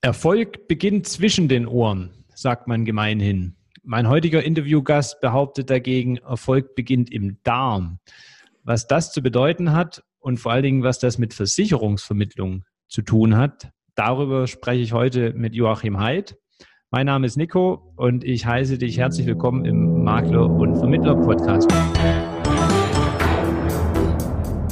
Erfolg beginnt zwischen den Ohren, sagt man gemeinhin. Mein heutiger Interviewgast behauptet dagegen, Erfolg beginnt im Darm. Was das zu bedeuten hat und vor allen Dingen, was das mit Versicherungsvermittlung zu tun hat, darüber spreche ich heute mit Joachim Haidt. Mein Name ist Nico und ich heiße dich herzlich willkommen im Makler- und Vermittler-Podcast.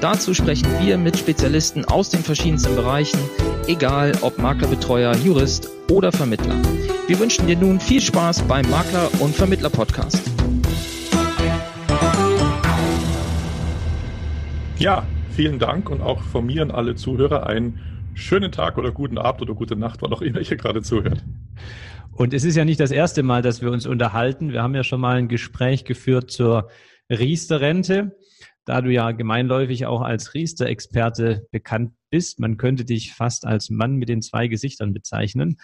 Dazu sprechen wir mit Spezialisten aus den verschiedensten Bereichen, egal ob Maklerbetreuer, Jurist oder Vermittler. Wir wünschen dir nun viel Spaß beim Makler- und Vermittler-Podcast. Ja, vielen Dank und auch von mir an alle Zuhörer einen schönen Tag oder guten Abend oder gute Nacht, wann auch immer ihr gerade zuhört. Und es ist ja nicht das erste Mal, dass wir uns unterhalten. Wir haben ja schon mal ein Gespräch geführt zur Riester-Rente da du ja gemeinläufig auch als Riester-Experte bekannt bist. Man könnte dich fast als Mann mit den zwei Gesichtern bezeichnen.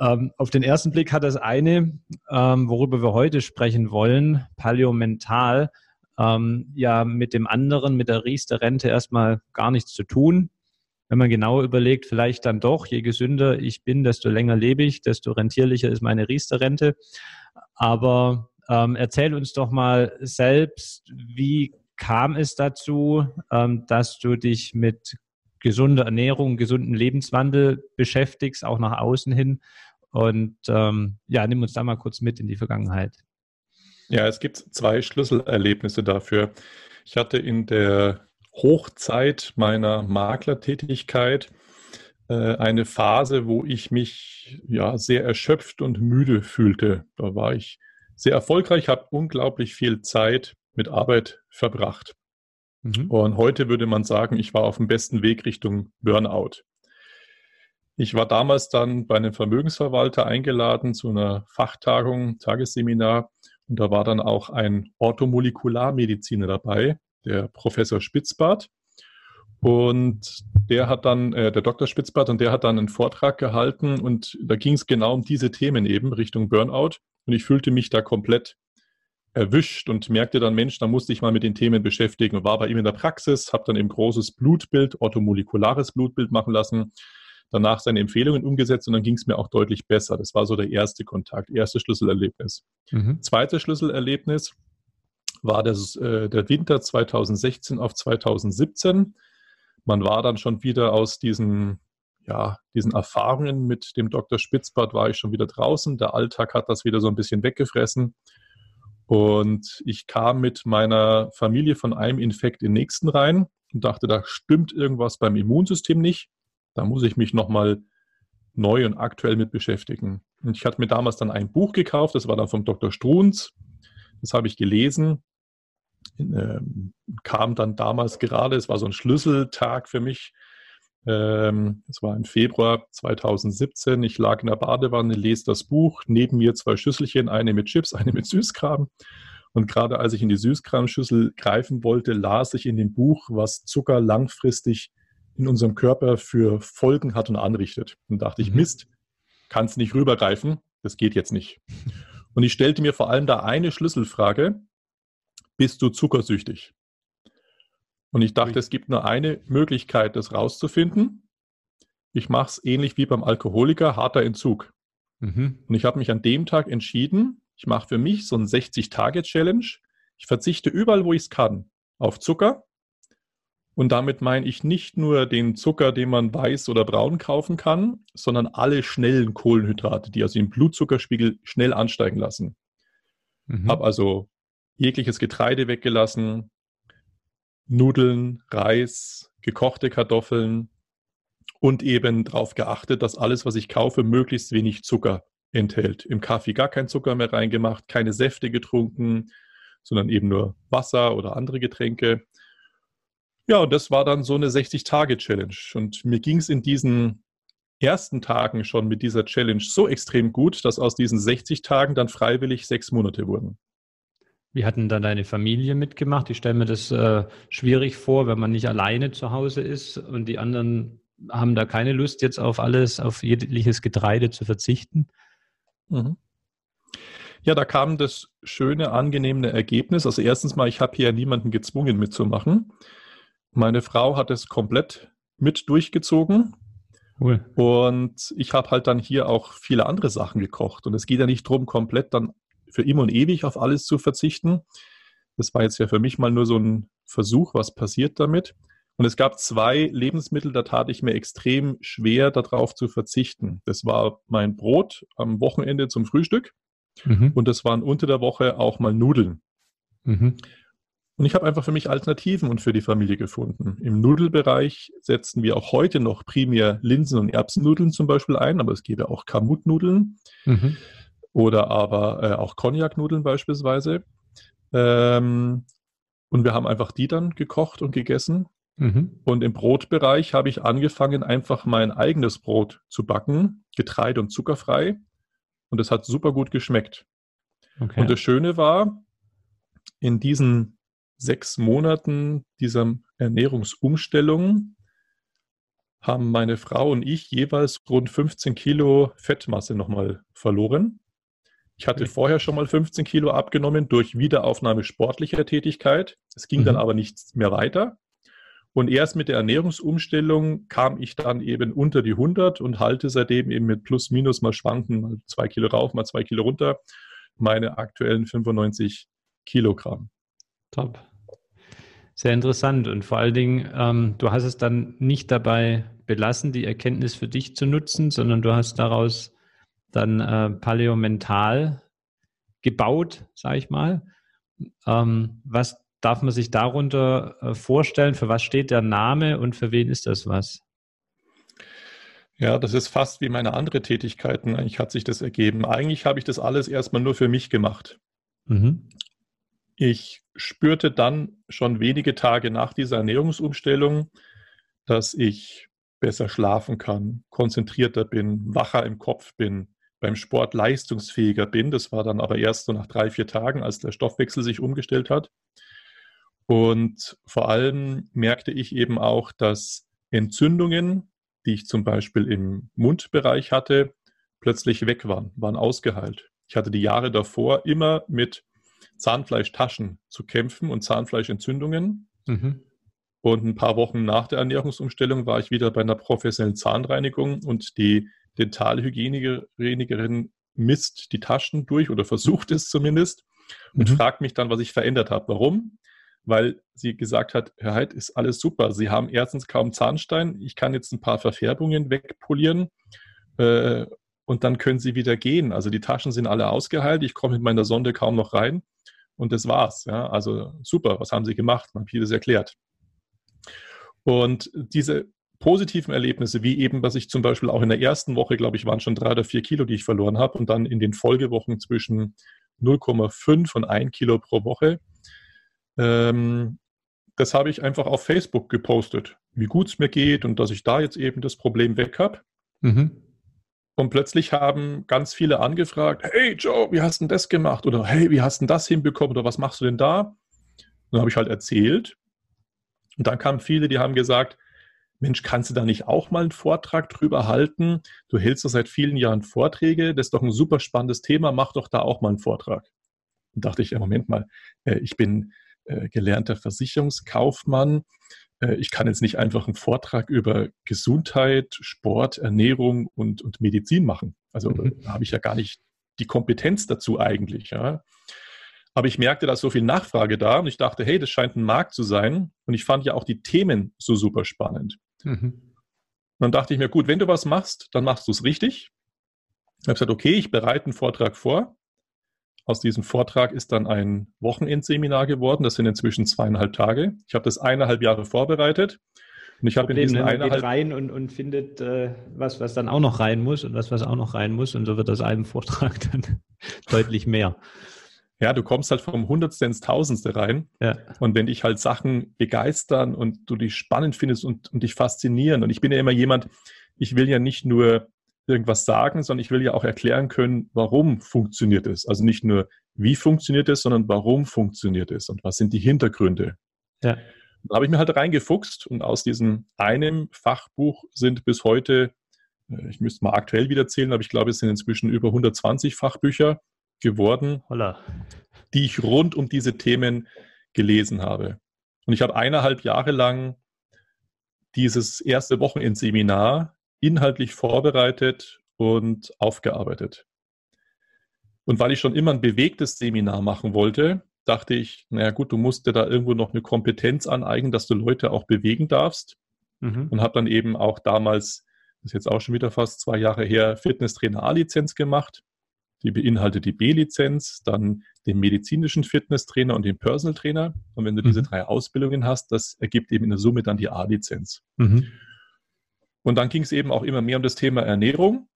Ähm, auf den ersten Blick hat das eine, ähm, worüber wir heute sprechen wollen, Paläomental, ähm, ja mit dem anderen, mit der Riester-Rente erstmal gar nichts zu tun. Wenn man genau überlegt, vielleicht dann doch, je gesünder ich bin, desto länger lebe ich, desto rentierlicher ist meine Riester-Rente. Aber ähm, erzähl uns doch mal selbst, wie kam es dazu, ähm, dass du dich mit gesunder Ernährung, gesundem Lebenswandel beschäftigst, auch nach außen hin. Und ähm, ja, nimm uns da mal kurz mit in die Vergangenheit. Ja, es gibt zwei Schlüsselerlebnisse dafür. Ich hatte in der Hochzeit meiner Maklertätigkeit äh, eine Phase, wo ich mich ja sehr erschöpft und müde fühlte. Da war ich sehr erfolgreich, habe unglaublich viel Zeit mit Arbeit verbracht. Mhm. Und heute würde man sagen, ich war auf dem besten Weg Richtung Burnout. Ich war damals dann bei einem Vermögensverwalter eingeladen zu einer Fachtagung, Tagesseminar. Und da war dann auch ein Orthomolekularmediziner dabei, der Professor Spitzbart. Und der hat dann, äh, der Dr. Spitzbart, und der hat dann einen Vortrag gehalten und da ging es genau um diese Themen eben Richtung Burnout. Und ich fühlte mich da komplett erwischt und merkte dann, Mensch, da musste ich mal mit den Themen beschäftigen und war bei ihm in der Praxis, habe dann eben großes Blutbild, orthomolekulares Blutbild machen lassen, danach seine Empfehlungen umgesetzt und dann ging es mir auch deutlich besser. Das war so der erste Kontakt, erste Schlüsselerlebnis. Mhm. Zweites Schlüsselerlebnis war das, äh, der Winter 2016 auf 2017. Man war dann schon wieder aus diesen ja, diesen Erfahrungen mit dem Dr. Spitzbart war ich schon wieder draußen. Der Alltag hat das wieder so ein bisschen weggefressen. Und ich kam mit meiner Familie von einem Infekt in den nächsten rein und dachte, da stimmt irgendwas beim Immunsystem nicht. Da muss ich mich nochmal neu und aktuell mit beschäftigen. Und ich hatte mir damals dann ein Buch gekauft, das war dann vom Dr. Strunz. Das habe ich gelesen. Ähm, kam dann damals gerade, es war so ein Schlüsseltag für mich, es war im Februar 2017. Ich lag in der Badewanne, lese das Buch. Neben mir zwei Schüsselchen, eine mit Chips, eine mit Süßkram. Und gerade als ich in die Süßkramschüssel greifen wollte, las ich in dem Buch, was Zucker langfristig in unserem Körper für Folgen hat und anrichtet. Und dachte ich, mhm. Mist, kannst nicht rübergreifen, das geht jetzt nicht. Und ich stellte mir vor allem da eine Schlüsselfrage, bist du zuckersüchtig? Und ich dachte, es gibt nur eine Möglichkeit, das rauszufinden. Ich mache es ähnlich wie beim Alkoholiker, harter Entzug. Mhm. Und ich habe mich an dem Tag entschieden, ich mache für mich so ein 60-Tage-Challenge. Ich verzichte überall, wo ich es kann, auf Zucker. Und damit meine ich nicht nur den Zucker, den man weiß oder braun kaufen kann, sondern alle schnellen Kohlenhydrate, die also den Blutzuckerspiegel schnell ansteigen lassen. Mhm. Habe also jegliches Getreide weggelassen, Nudeln, Reis, gekochte Kartoffeln und eben darauf geachtet, dass alles, was ich kaufe, möglichst wenig Zucker enthält. Im Kaffee gar kein Zucker mehr reingemacht, keine Säfte getrunken, sondern eben nur Wasser oder andere Getränke. Ja, und das war dann so eine 60-Tage-Challenge. Und mir ging es in diesen ersten Tagen schon mit dieser Challenge so extrem gut, dass aus diesen 60 Tagen dann freiwillig sechs Monate wurden. Wie hatten dann deine Familie mitgemacht? Ich stelle mir das äh, schwierig vor, wenn man nicht alleine zu Hause ist und die anderen haben da keine Lust, jetzt auf alles, auf jegliches Getreide zu verzichten. Mhm. Ja, da kam das schöne, angenehme Ergebnis. Also erstens mal, ich habe hier niemanden gezwungen mitzumachen. Meine Frau hat es komplett mit durchgezogen. Cool. Und ich habe halt dann hier auch viele andere Sachen gekocht. Und es geht ja nicht darum, komplett dann für immer und ewig auf alles zu verzichten. Das war jetzt ja für mich mal nur so ein Versuch, was passiert damit. Und es gab zwei Lebensmittel, da tat ich mir extrem schwer, darauf zu verzichten. Das war mein Brot am Wochenende zum Frühstück mhm. und das waren unter der Woche auch mal Nudeln. Mhm. Und ich habe einfach für mich Alternativen und für die Familie gefunden. Im Nudelbereich setzen wir auch heute noch primär Linsen- und Erbsennudeln zum Beispiel ein, aber es gäbe auch Kamutnudeln mhm. Oder aber äh, auch Cognac-Nudeln beispielsweise. Ähm, und wir haben einfach die dann gekocht und gegessen. Mhm. Und im Brotbereich habe ich angefangen, einfach mein eigenes Brot zu backen, getreide- und zuckerfrei. Und es hat super gut geschmeckt. Okay. Und das Schöne war, in diesen sechs Monaten dieser Ernährungsumstellung haben meine Frau und ich jeweils rund 15 Kilo Fettmasse nochmal verloren. Ich hatte vorher schon mal 15 Kilo abgenommen durch Wiederaufnahme sportlicher Tätigkeit. Es ging mhm. dann aber nichts mehr weiter. Und erst mit der Ernährungsumstellung kam ich dann eben unter die 100 und halte seitdem eben mit plus minus mal schwanken, mal zwei Kilo rauf, mal zwei Kilo runter, meine aktuellen 95 Kilogramm. Top. Sehr interessant. Und vor allen Dingen, ähm, du hast es dann nicht dabei belassen, die Erkenntnis für dich zu nutzen, sondern du hast daraus dann äh, paläomental gebaut, sage ich mal. Ähm, was darf man sich darunter äh, vorstellen? Für was steht der Name und für wen ist das was? Ja, das ist fast wie meine anderen Tätigkeiten. Eigentlich hat sich das ergeben. Eigentlich habe ich das alles erstmal nur für mich gemacht. Mhm. Ich spürte dann schon wenige Tage nach dieser Ernährungsumstellung, dass ich besser schlafen kann, konzentrierter bin, wacher im Kopf bin, beim Sport leistungsfähiger bin. Das war dann aber erst so nach drei, vier Tagen, als der Stoffwechsel sich umgestellt hat. Und vor allem merkte ich eben auch, dass Entzündungen, die ich zum Beispiel im Mundbereich hatte, plötzlich weg waren, waren ausgeheilt. Ich hatte die Jahre davor immer mit Zahnfleischtaschen zu kämpfen und Zahnfleischentzündungen. Mhm. Und ein paar Wochen nach der Ernährungsumstellung war ich wieder bei einer professionellen Zahnreinigung und die Dentalhygienikerin misst die Taschen durch oder versucht es zumindest und mhm. fragt mich dann, was ich verändert habe. Warum? weil sie gesagt hat, Herr Heid, ist alles super. Sie haben erstens kaum Zahnstein. Ich kann jetzt ein paar Verfärbungen wegpolieren äh, und dann können Sie wieder gehen. Also die Taschen sind alle ausgeheilt. Ich komme mit meiner Sonde kaum noch rein und das war's. Ja? Also super, was haben Sie gemacht? Man hat vieles erklärt. Und diese positiven Erlebnisse, wie eben, was ich zum Beispiel auch in der ersten Woche, glaube ich, waren schon drei oder vier Kilo, die ich verloren habe und dann in den Folgewochen zwischen 0,5 und 1 Kilo pro Woche, ähm, das habe ich einfach auf Facebook gepostet, wie gut es mir geht und dass ich da jetzt eben das Problem weg habe. Mhm. Und plötzlich haben ganz viele angefragt, hey Joe, wie hast du denn das gemacht? Oder hey, wie hast du denn das hinbekommen? Oder was machst du denn da? Und dann habe ich halt erzählt. Und dann kamen viele, die haben gesagt, Mensch, kannst du da nicht auch mal einen Vortrag drüber halten? Du hältst doch seit vielen Jahren Vorträge, das ist doch ein super spannendes Thema, mach doch da auch mal einen Vortrag. Und dachte ich, ja, Moment mal, äh, ich bin äh, gelernter Versicherungskaufmann. Äh, ich kann jetzt nicht einfach einen Vortrag über Gesundheit, Sport, Ernährung und, und Medizin machen. Also mhm. da habe ich ja gar nicht die Kompetenz dazu eigentlich. Ja. Aber ich merkte, da ist so viel Nachfrage da und ich dachte, hey, das scheint ein Markt zu sein. Und ich fand ja auch die Themen so super spannend. Mhm. dann dachte ich mir, gut, wenn du was machst, dann machst du es richtig. Ich habe gesagt, okay, ich bereite einen Vortrag vor. Aus diesem Vortrag ist dann ein Wochenendseminar geworden. Das sind inzwischen zweieinhalb Tage. Ich habe das eineinhalb Jahre vorbereitet. Und ich habe in diesen ne? eineinhalb... geht rein und, und findet äh, was, was dann auch noch rein muss und was, was auch noch rein muss. Und so wird aus einem Vortrag dann deutlich mehr. Ja, du kommst halt vom Hundertste ins Tausendste rein. Ja. Und wenn dich halt Sachen begeistern und du die spannend findest und, und dich faszinieren. Und ich bin ja immer jemand, ich will ja nicht nur irgendwas sagen, sondern ich will ja auch erklären können, warum funktioniert es. Also nicht nur, wie funktioniert es, sondern warum funktioniert es und was sind die Hintergründe. Ja. Da habe ich mir halt reingefuchst und aus diesem einem Fachbuch sind bis heute, äh, ich müsste mal aktuell wieder zählen, aber ich glaube, es sind inzwischen über 120 Fachbücher geworden, Holla. die ich rund um diese Themen gelesen habe. Und ich habe eineinhalb Jahre lang dieses erste Wochenendseminar inhaltlich vorbereitet und aufgearbeitet. Und weil ich schon immer ein bewegtes Seminar machen wollte, dachte ich, naja gut, du musst dir da irgendwo noch eine Kompetenz aneignen, dass du Leute auch bewegen darfst. Mhm. Und habe dann eben auch damals, das ist jetzt auch schon wieder fast zwei Jahre her, Fitnesstrainer A-Lizenz gemacht. Die beinhaltet die B-Lizenz, dann den medizinischen Fitnesstrainer und den Personal Trainer. Und wenn du mhm. diese drei Ausbildungen hast, das ergibt eben in der Summe dann die A-Lizenz. Mhm. Und dann ging es eben auch immer mehr um das Thema Ernährung.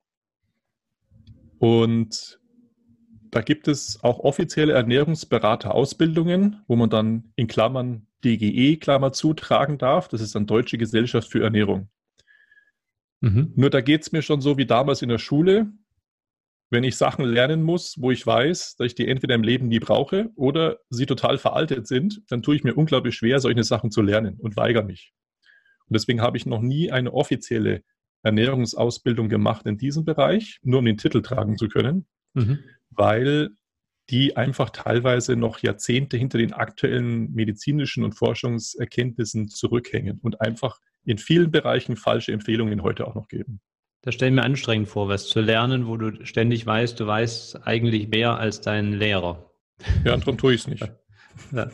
Und da gibt es auch offizielle Ernährungsberater-Ausbildungen, wo man dann in Klammern DGE, Klammer zutragen darf. Das ist dann Deutsche Gesellschaft für Ernährung. Mhm. Nur da geht es mir schon so wie damals in der Schule. Wenn ich Sachen lernen muss, wo ich weiß, dass ich die entweder im Leben nie brauche oder sie total veraltet sind, dann tue ich mir unglaublich schwer, solche Sachen zu lernen und weigere mich. Und deswegen habe ich noch nie eine offizielle Ernährungsausbildung gemacht in diesem Bereich, nur um den Titel tragen zu können. Mhm weil die einfach teilweise noch Jahrzehnte hinter den aktuellen medizinischen und Forschungserkenntnissen zurückhängen und einfach in vielen Bereichen falsche Empfehlungen heute auch noch geben. Das stelle ich mir anstrengend vor, was zu lernen, wo du ständig weißt, du weißt eigentlich mehr als dein Lehrer. Ja, darum tue ich es nicht. Ja.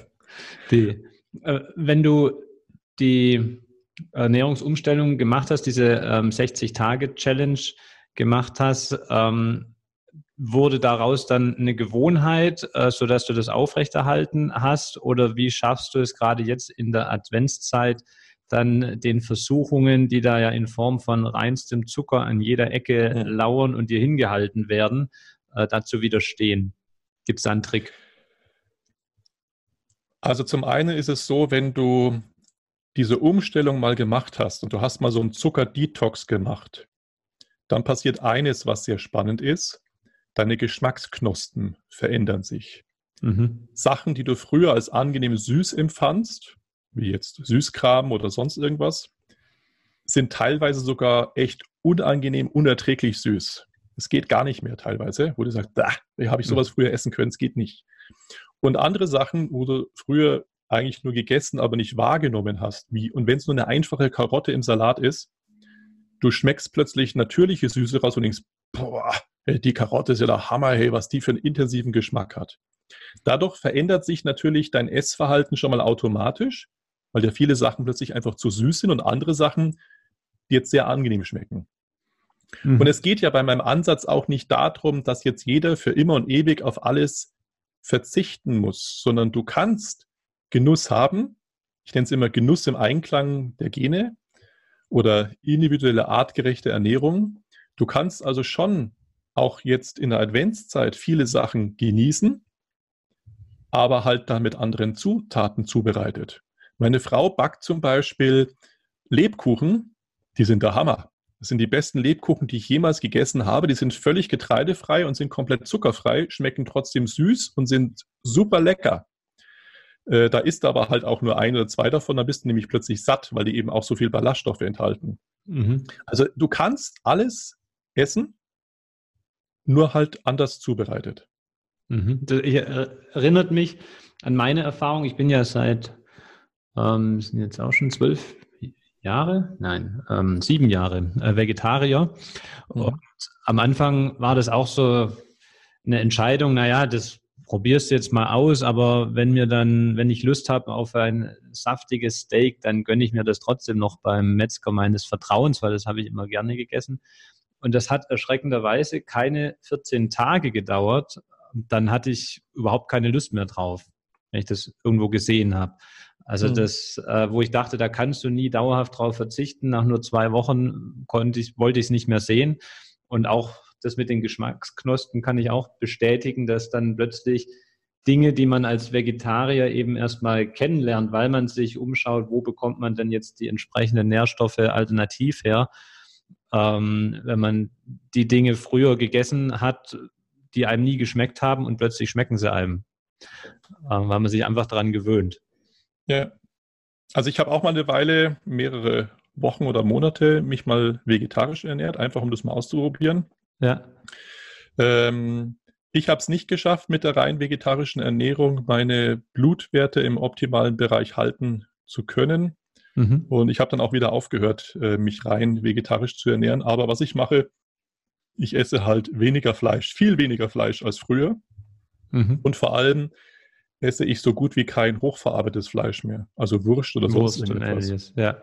Die, äh, wenn du die Ernährungsumstellung gemacht hast, diese ähm, 60-Tage-Challenge gemacht hast, ähm, wurde daraus dann eine Gewohnheit, äh, sodass du das aufrechterhalten hast? Oder wie schaffst du es gerade jetzt in der Adventszeit, dann den Versuchungen, die da ja in Form von reinstem Zucker an jeder Ecke ja. lauern und dir hingehalten werden, äh, dazu widerstehen? Gibt es da einen Trick? Also zum einen ist es so, wenn du diese Umstellung mal gemacht hast und du hast mal so einen Zucker-Detox gemacht, dann passiert eines, was sehr spannend ist deine Geschmacksknospen verändern sich. Mhm. Sachen, die du früher als angenehm süß empfandst, wie jetzt Süßkram oder sonst irgendwas, sind teilweise sogar echt unangenehm, unerträglich süß. Es geht gar nicht mehr teilweise, wo du sagst, da habe ich sowas früher essen können, es geht nicht. Und andere Sachen, wo du früher eigentlich nur gegessen, aber nicht wahrgenommen hast, wie, und wenn es nur eine einfache Karotte im Salat ist, du schmeckst plötzlich natürliche Süße raus und denkst, boah, die Karotte ist ja der Hammer, hey, was die für einen intensiven Geschmack hat. Dadurch verändert sich natürlich dein Essverhalten schon mal automatisch, weil dir viele Sachen plötzlich einfach zu süß sind und andere Sachen die jetzt sehr angenehm schmecken. Mhm. Und es geht ja bei meinem Ansatz auch nicht darum, dass jetzt jeder für immer und ewig auf alles verzichten muss, sondern du kannst Genuss haben. Ich nenne es immer Genuss im Einklang der Gene oder individuelle artgerechte Ernährung. Du kannst also schon auch jetzt in der Adventszeit viele Sachen genießen, aber halt dann mit anderen Zutaten zubereitet. Meine Frau backt zum Beispiel Lebkuchen, die sind der Hammer. Das sind die besten Lebkuchen, die ich jemals gegessen habe. Die sind völlig getreidefrei und sind komplett zuckerfrei, schmecken trotzdem süß und sind super lecker. Äh, da isst aber halt auch nur ein oder zwei davon, dann bist du nämlich plötzlich satt, weil die eben auch so viel Ballaststoffe enthalten. Mhm. Also du kannst alles essen, nur halt anders zubereitet. Mhm. Das erinnert mich an meine Erfahrung. Ich bin ja seit, ähm, sind jetzt auch schon zwölf Jahre, nein, ähm, sieben Jahre äh, Vegetarier. Mhm. Und am Anfang war das auch so eine Entscheidung, naja, das probierst du jetzt mal aus, aber wenn mir dann, wenn ich Lust habe auf ein saftiges Steak, dann gönne ich mir das trotzdem noch beim Metzger meines Vertrauens, weil das habe ich immer gerne gegessen. Und das hat erschreckenderweise keine 14 Tage gedauert. Dann hatte ich überhaupt keine Lust mehr drauf, wenn ich das irgendwo gesehen habe. Also mhm. das, äh, wo ich dachte, da kannst du nie dauerhaft drauf verzichten. Nach nur zwei Wochen konnte ich, wollte ich es nicht mehr sehen. Und auch das mit den Geschmacksknospen kann ich auch bestätigen, dass dann plötzlich Dinge, die man als Vegetarier eben erstmal kennenlernt, weil man sich umschaut, wo bekommt man denn jetzt die entsprechenden Nährstoffe alternativ her, ähm, wenn man die Dinge früher gegessen hat, die einem nie geschmeckt haben und plötzlich schmecken sie einem, ähm, weil man sich einfach daran gewöhnt. Ja, also ich habe auch mal eine Weile, mehrere Wochen oder Monate, mich mal vegetarisch ernährt, einfach um das mal auszuprobieren. Ja. Ähm, ich habe es nicht geschafft, mit der rein vegetarischen Ernährung meine Blutwerte im optimalen Bereich halten zu können. Mhm. Und ich habe dann auch wieder aufgehört, äh, mich rein vegetarisch zu ernähren. Aber was ich mache, ich esse halt weniger Fleisch, viel weniger Fleisch als früher. Mhm. Und vor allem esse ich so gut wie kein hochverarbeitetes Fleisch mehr. Also Wurst oder sonst Wurst irgendetwas. Ja.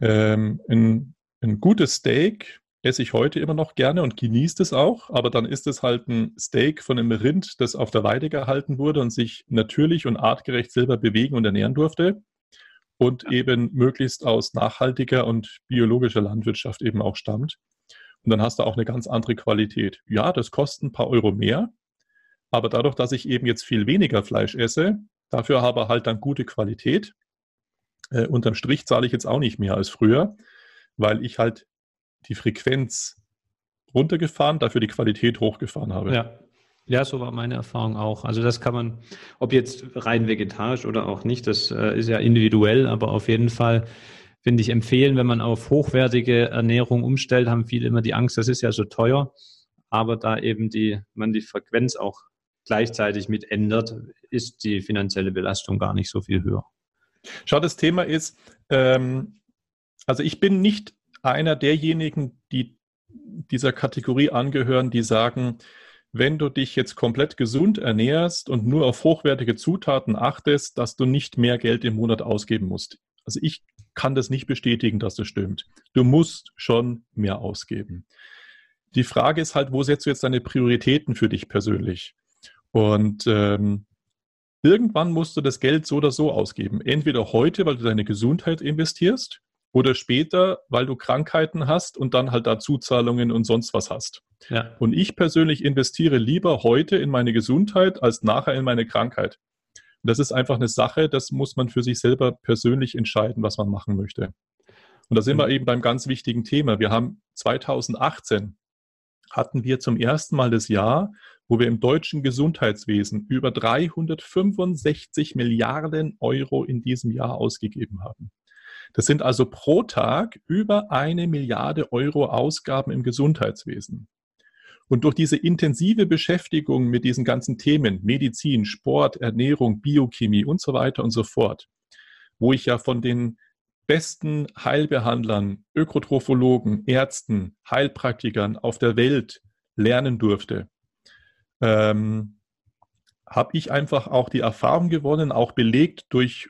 Ähm, ein, ein gutes Steak esse ich heute immer noch gerne und genieße es auch, aber dann ist es halt ein Steak von einem Rind, das auf der Weide gehalten wurde und sich natürlich und artgerecht selber bewegen und ernähren durfte und eben möglichst aus nachhaltiger und biologischer Landwirtschaft eben auch stammt. Und dann hast du auch eine ganz andere Qualität. Ja, das kostet ein paar Euro mehr, aber dadurch, dass ich eben jetzt viel weniger Fleisch esse, dafür habe halt dann gute Qualität. Äh, unterm Strich zahle ich jetzt auch nicht mehr als früher, weil ich halt die Frequenz runtergefahren, dafür die Qualität hochgefahren habe. Ja. Ja, so war meine Erfahrung auch. Also das kann man, ob jetzt rein vegetarisch oder auch nicht, das äh, ist ja individuell, aber auf jeden Fall finde ich empfehlen, wenn man auf hochwertige Ernährung umstellt, haben viele immer die Angst, das ist ja so teuer, aber da eben die, man die Frequenz auch gleichzeitig mit ändert, ist die finanzielle Belastung gar nicht so viel höher. Schau, das Thema ist, ähm, also ich bin nicht einer derjenigen, die dieser Kategorie angehören, die sagen, wenn du dich jetzt komplett gesund ernährst und nur auf hochwertige Zutaten achtest, dass du nicht mehr Geld im Monat ausgeben musst. Also ich kann das nicht bestätigen, dass das stimmt. Du musst schon mehr ausgeben. Die Frage ist halt, wo setzt du jetzt deine Prioritäten für dich persönlich? Und ähm, irgendwann musst du das Geld so oder so ausgeben. Entweder heute, weil du deine Gesundheit investierst, oder später, weil du Krankheiten hast und dann halt da Zuzahlungen und sonst was hast. Ja. Und ich persönlich investiere lieber heute in meine Gesundheit als nachher in meine Krankheit. Und das ist einfach eine Sache, das muss man für sich selber persönlich entscheiden, was man machen möchte. Und da sind mhm. wir eben beim ganz wichtigen Thema. Wir haben 2018 hatten wir zum ersten Mal das Jahr, wo wir im deutschen Gesundheitswesen über 365 Milliarden Euro in diesem Jahr ausgegeben haben. Das sind also pro Tag über eine Milliarde Euro Ausgaben im Gesundheitswesen. Und durch diese intensive Beschäftigung mit diesen ganzen Themen, Medizin, Sport, Ernährung, Biochemie und so weiter und so fort, wo ich ja von den besten Heilbehandlern, Ökotrophologen, Ärzten, Heilpraktikern auf der Welt lernen durfte, ähm, habe ich einfach auch die Erfahrung gewonnen, auch belegt durch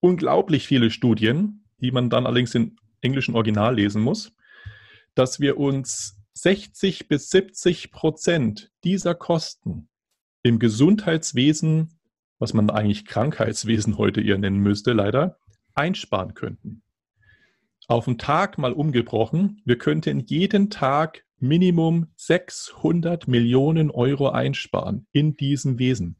unglaublich viele Studien, die man dann allerdings im englischen Original lesen muss, dass wir uns 60 bis 70 Prozent dieser Kosten im Gesundheitswesen, was man eigentlich Krankheitswesen heute eher nennen müsste, leider, einsparen könnten. Auf den Tag mal umgebrochen, wir könnten jeden Tag Minimum 600 Millionen Euro einsparen in diesem Wesen.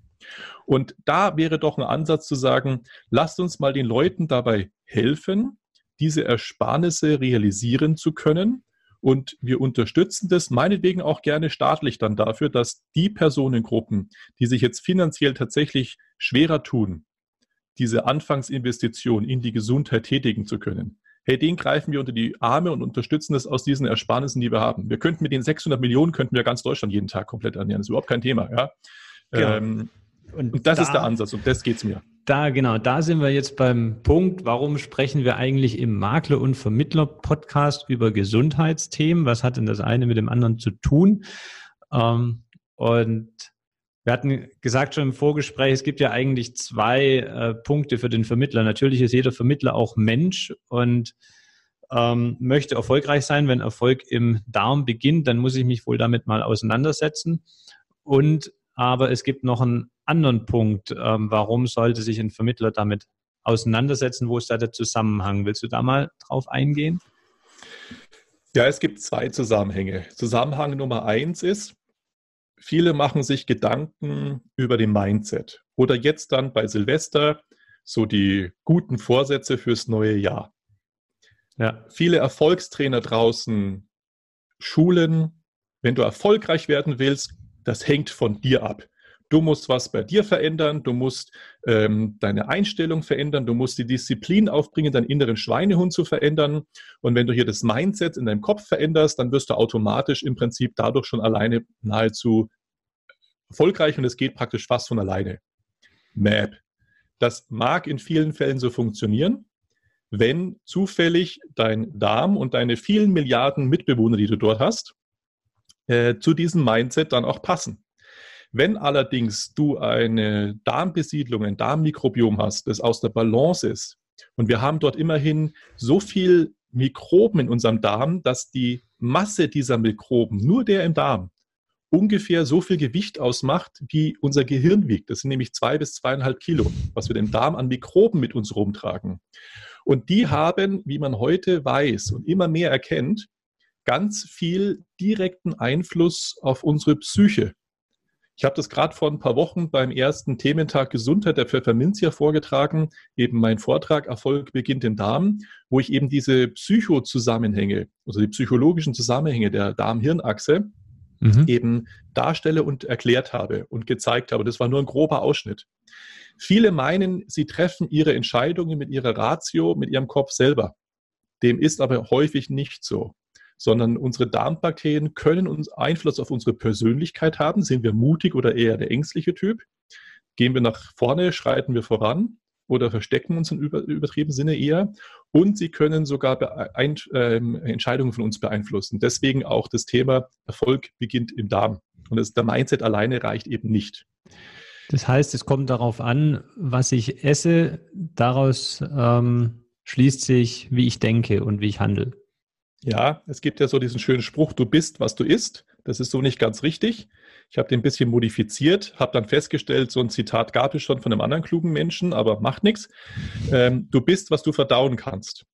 Und da wäre doch ein Ansatz zu sagen, lasst uns mal den Leuten dabei helfen, diese Ersparnisse realisieren zu können. Und wir unterstützen das meinetwegen auch gerne staatlich dann dafür, dass die Personengruppen, die sich jetzt finanziell tatsächlich schwerer tun, diese Anfangsinvestition in die Gesundheit tätigen zu können. Hey, den greifen wir unter die Arme und unterstützen das aus diesen Ersparnissen, die wir haben. Wir könnten mit den 600 Millionen könnten wir ganz Deutschland jeden Tag komplett ernähren. Das ist überhaupt kein Thema. Ja? Genau. Ähm, und, und, das da, ist der Ansatz und das geht es mir. Da, genau, da sind wir jetzt beim Punkt, warum sprechen wir eigentlich im Makler- und Vermittler-Podcast über Gesundheitsthemen? Was hat denn das eine mit dem anderen zu tun? Ähm, und wir hatten gesagt schon im Vorgespräch, es gibt ja eigentlich zwei äh, Punkte für den Vermittler. Natürlich ist jeder Vermittler auch Mensch und ähm, möchte erfolgreich sein. Wenn Erfolg im Darm beginnt, dann muss ich mich wohl damit mal auseinandersetzen. Und aber es gibt noch einen anderen Punkt. Ähm, warum sollte sich ein Vermittler damit auseinandersetzen? Wo ist da der Zusammenhang? Willst du da mal drauf eingehen? Ja, es gibt zwei Zusammenhänge. Zusammenhang Nummer eins ist, viele machen sich Gedanken über den Mindset oder jetzt dann bei Silvester so die guten Vorsätze fürs neue Jahr. Ja. Viele Erfolgstrainer draußen schulen, wenn du erfolgreich werden willst, Das hängt von dir ab. Du musst was bei dir verändern, du musst ähm, deine Einstellung verändern, du musst die Disziplin aufbringen, deinen inneren Schweinehund zu verändern. Und wenn du hier das Mindset in deinem Kopf veränderst, dann wirst du automatisch im Prinzip dadurch schon alleine nahezu erfolgreich und es geht praktisch fast von alleine. Map. Das mag in vielen Fällen so funktionieren, wenn zufällig dein Darm und deine vielen Milliarden Mitbewohner, die du dort hast, äh, zu diesem Mindset dann auch passen. Wenn allerdings du eine Darmbesiedlung, ein Darmmikrobiom hast, das aus der Balance ist, und wir haben dort immerhin so viel Mikroben in unserem Darm, dass die Masse dieser Mikroben, nur der im Darm, ungefähr so viel Gewicht ausmacht, wie unser Gehirn wiegt. Das sind nämlich zwei bis zweieinhalb Kilo, was wir im Darm an Mikroben mit uns rumtragen. Und die haben, wie man heute weiß und immer mehr erkennt, ganz viel direkten Einfluss auf unsere Psyche. Ich habe das gerade vor ein paar Wochen beim ersten Thementag Gesundheit der Pfefferminzia vorgetragen, eben mein Vortrag Erfolg beginnt im Darm, wo ich eben diese Psychozusammenhänge, also die psychologischen Zusammenhänge der Darm-Hirn-Achse mhm. eben darstelle und erklärt habe und gezeigt habe. Das war nur ein grober Ausschnitt. Viele meinen, sie treffen ihre Entscheidungen mit ihrer Ratio, mit ihrem Kopf selber. Dem ist aber häufig nicht so sondern unsere Darmbakterien können uns Einfluss auf unsere Persönlichkeit haben. Sind wir mutig oder eher der ängstliche Typ? Gehen wir nach vorne, schreiten wir voran oder verstecken uns im übertriebenen Sinne eher? Und sie können sogar äh, Entscheidungen von uns beeinflussen. Deswegen auch das Thema Erfolg beginnt im Darm. Und das, der Mindset alleine reicht eben nicht. Das heißt, es kommt darauf an, was ich esse. Daraus ähm, schließt sich, wie ich denke und wie ich handle. Ja, es gibt ja so diesen schönen Spruch, du bist, was du isst. Das ist so nicht ganz richtig. Ich habe den ein bisschen modifiziert, habe dann festgestellt, so ein Zitat gab es schon von einem anderen klugen Menschen, aber macht nichts. Ähm, du bist, was du verdauen kannst.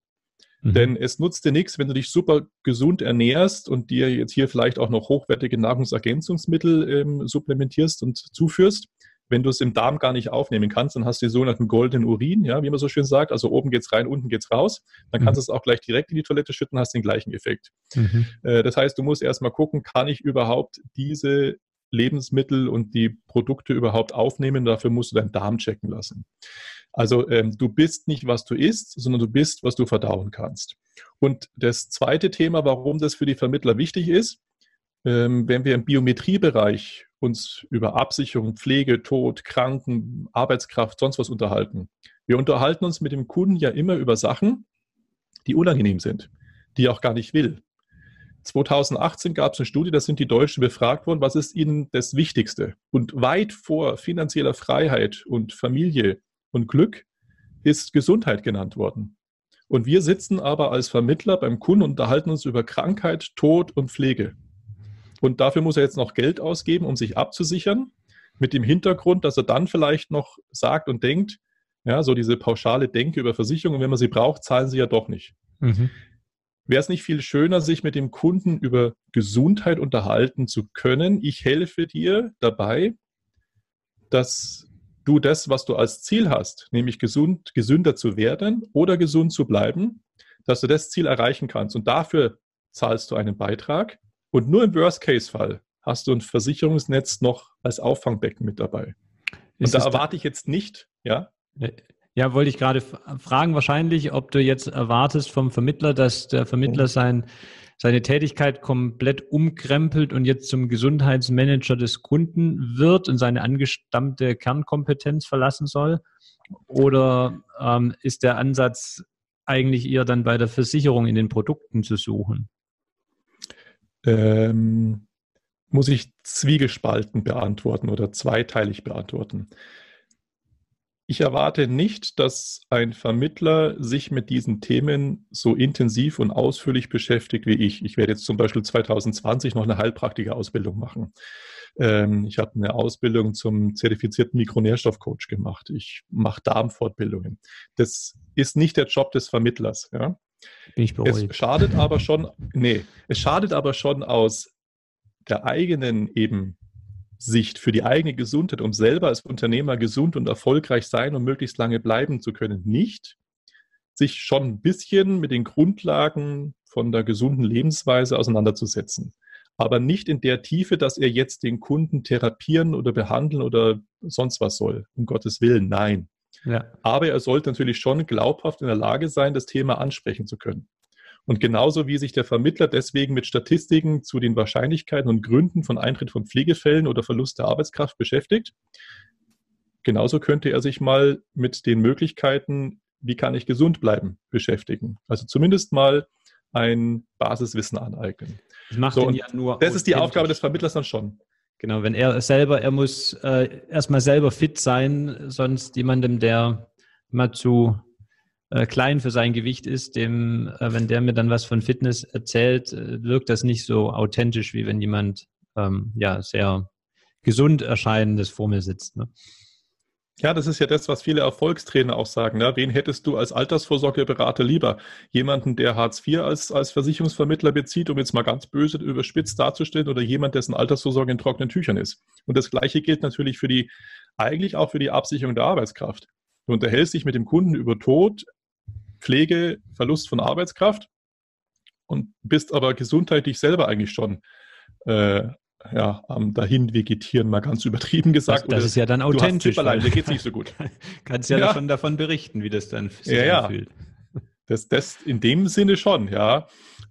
Mhm. Denn es nutzt dir nichts, wenn du dich super gesund ernährst und dir jetzt hier vielleicht auch noch hochwertige Nahrungsergänzungsmittel ähm, supplementierst und zuführst wenn du es im Darm gar nicht aufnehmen kannst, dann hast du den sogenannten goldenen Urin, ja, wie man so schön sagt. Also oben geht's rein, unten geht's raus. Dann kannst mhm. du es auch gleich direkt in die Toilette schütten, hast den gleichen Effekt. Mhm. Äh, das heißt, du musst erstmal gucken, kann ich überhaupt diese Lebensmittel und die Produkte überhaupt aufnehmen? Dafür musst du deinen Darm checken lassen. Also ähm, du bist nicht, was du isst, sondern du bist, was du verdauen kannst. Und das zweite Thema, warum das für die Vermittler wichtig ist, ähm, wenn wir im Biometriebereich uns über Absicherung, Pflege, Tod, Kranken, Arbeitskraft, sonst was unterhalten. Wir unterhalten uns mit dem Kunden ja immer über Sachen, die unangenehm sind, die er auch gar nicht will. 2018 gab es eine Studie, da sind die Deutschen befragt worden, was ist ihnen das Wichtigste? Und weit vor finanzieller Freiheit und Familie und Glück ist Gesundheit genannt worden. Und wir sitzen aber als Vermittler beim Kunden und unterhalten uns über Krankheit, Tod und Pflege. Und dafür muss er jetzt noch Geld ausgeben, um sich abzusichern, mit dem Hintergrund, dass er dann vielleicht noch sagt und denkt, ja, so diese pauschale Denke über Versicherungen, wenn man sie braucht, zahlen sie ja doch nicht. Mhm. Wäre es nicht viel schöner, sich mit dem Kunden über Gesundheit unterhalten zu können? Ich helfe dir dabei, dass du das, was du als Ziel hast, nämlich gesund, gesünder zu werden oder gesund zu bleiben, dass du das Ziel erreichen kannst. Und dafür zahlst du einen Beitrag. Und nur im Worst-Case-Fall hast du ein Versicherungsnetz noch als Auffangbecken mit dabei. Und da erwarte ich jetzt nicht, ja? Ja, wollte ich gerade fragen, wahrscheinlich, ob du jetzt erwartest vom Vermittler, dass der Vermittler mhm. sein, seine Tätigkeit komplett umkrempelt und jetzt zum Gesundheitsmanager des Kunden wird und seine angestammte Kernkompetenz verlassen soll? Oder ähm, ist der Ansatz eigentlich eher dann bei der Versicherung in den Produkten zu suchen? Ähm, muss ich zwiegespalten beantworten oder zweiteilig beantworten. Ich erwarte nicht, dass ein Vermittler sich mit diesen Themen so intensiv und ausführlich beschäftigt wie ich. Ich werde jetzt zum Beispiel 2020 noch eine Heilpraktiker-Ausbildung machen. Ähm, ich habe eine Ausbildung zum zertifizierten Mikronährstoffcoach gemacht. Ich mache Darmfortbildungen. Das ist nicht der Job des Vermittlers. Ja? Bin ich beruhigt. Es schadet aber schon, nee, es schadet aber schon aus der eigenen eben Sicht für die eigene Gesundheit, um selber als Unternehmer gesund und erfolgreich sein und möglichst lange bleiben zu können, nicht, sich schon ein bisschen mit den Grundlagen von der gesunden Lebensweise auseinanderzusetzen. aber nicht in der Tiefe, dass er jetzt den Kunden therapieren oder behandeln oder sonst was soll. Um Gottes Willen, nein. Ja. Aber er sollte natürlich schon glaubhaft in der Lage sein, das Thema ansprechen zu können. Und genauso wie sich der Vermittler deswegen mit Statistiken zu den Wahrscheinlichkeiten und Gründen von Eintritt von Pflegefällen oder Verlust der Arbeitskraft beschäftigt, genauso könnte er sich mal mit den Möglichkeiten, wie kann ich gesund bleiben, beschäftigen. Also zumindest mal ein Basiswissen aneignen. Das so, ja. Das ist die Aufgabe des Vermittlers dann schon. Genau, wenn er selber, er muss äh, erstmal selber fit sein, sonst jemandem, der mal zu äh, klein für sein Gewicht ist, dem, äh, wenn der mir dann was von Fitness erzählt, äh, wirkt das nicht so authentisch, wie wenn jemand ähm, ja sehr gesund erscheinendes vor mir sitzt. Ne? Ja, das ist ja das, was viele Erfolgstrainer auch sagen. Ne? Wen hättest du als Altersvorsorgeberater lieber? Jemanden, der Hartz IV als, als Versicherungsvermittler bezieht, um jetzt mal ganz böse überspitzt darzustellen, oder jemand, dessen Altersvorsorge in trockenen Tüchern ist? Und das Gleiche gilt natürlich für die, eigentlich auch für die Absicherung der Arbeitskraft. Du unterhältst dich mit dem Kunden über Tod, Pflege, Verlust von Arbeitskraft und bist aber gesundheitlich selber eigentlich schon äh, ja, am dahin vegetieren, mal ganz übertrieben gesagt. Das, das ist ja dann authentisch. Du hast geht nicht so gut. Kannst ja, ja. Davon, davon berichten, wie das dann sich ja, anfühlt. Ja. Das, das in dem Sinne schon, ja.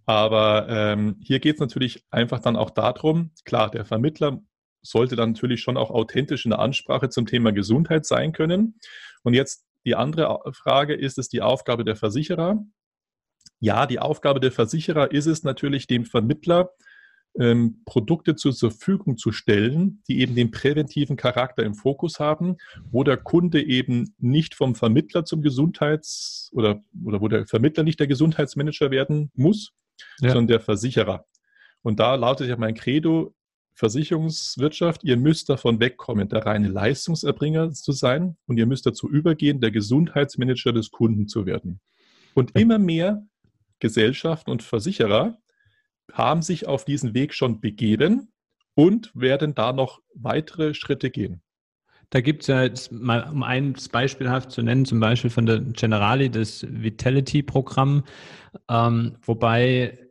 Aber ähm, hier geht es natürlich einfach dann auch darum, klar, der Vermittler sollte dann natürlich schon auch authentisch in der Ansprache zum Thema Gesundheit sein können. Und jetzt die andere Frage, ist es die Aufgabe der Versicherer? Ja, die Aufgabe der Versicherer ist es natürlich, dem Vermittler ähm, Produkte zur Verfügung zu stellen, die eben den präventiven Charakter im Fokus haben, wo der Kunde eben nicht vom Vermittler zum Gesundheits- oder, oder wo der Vermittler nicht der Gesundheitsmanager werden muss, ja. sondern der Versicherer. Und da lautet ja mein Credo, Versicherungswirtschaft, ihr müsst davon wegkommen, der reine Leistungserbringer zu sein und ihr müsst dazu übergehen, der Gesundheitsmanager des Kunden zu werden. Und immer mehr Gesellschaften und Versicherer haben sich auf diesen Weg schon begeben und werden da noch weitere Schritte gehen. Da gibt es ja jetzt mal, um ein beispielhaft zu nennen, zum Beispiel von der Generali das Vitality-Programm, ähm, wobei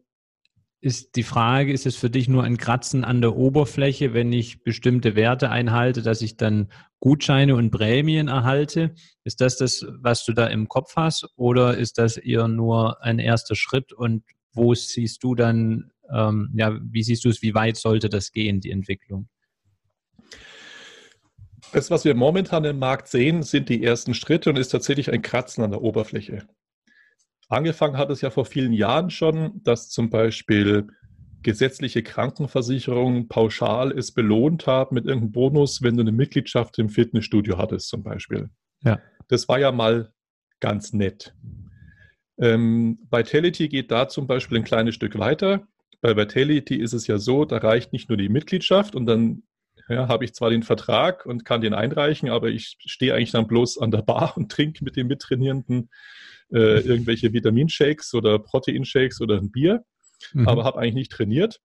ist die Frage, ist es für dich nur ein Kratzen an der Oberfläche, wenn ich bestimmte Werte einhalte, dass ich dann Gutscheine und Prämien erhalte? Ist das das, was du da im Kopf hast? Oder ist das eher nur ein erster Schritt und wo siehst du dann, ähm, ja, wie siehst du es, wie weit sollte das gehen, die Entwicklung? Das, was wir momentan im Markt sehen, sind die ersten Schritte und ist tatsächlich ein Kratzen an der Oberfläche. Angefangen hat es ja vor vielen Jahren schon, dass zum Beispiel gesetzliche Krankenversicherungen pauschal es belohnt haben mit irgendeinem Bonus, wenn du eine Mitgliedschaft im Fitnessstudio hattest zum Beispiel. Ja. Das war ja mal ganz nett. Ähm, Vitality geht da zum Beispiel ein kleines Stück weiter. Bei Vitality ist es ja so, da reicht nicht nur die Mitgliedschaft und dann ja, habe ich zwar den Vertrag und kann den einreichen, aber ich stehe eigentlich dann bloß an der Bar und trinke mit den Mittrainierenden äh, irgendwelche Vitaminshakes oder Proteinshakes oder ein Bier, mhm. aber habe eigentlich nicht trainiert.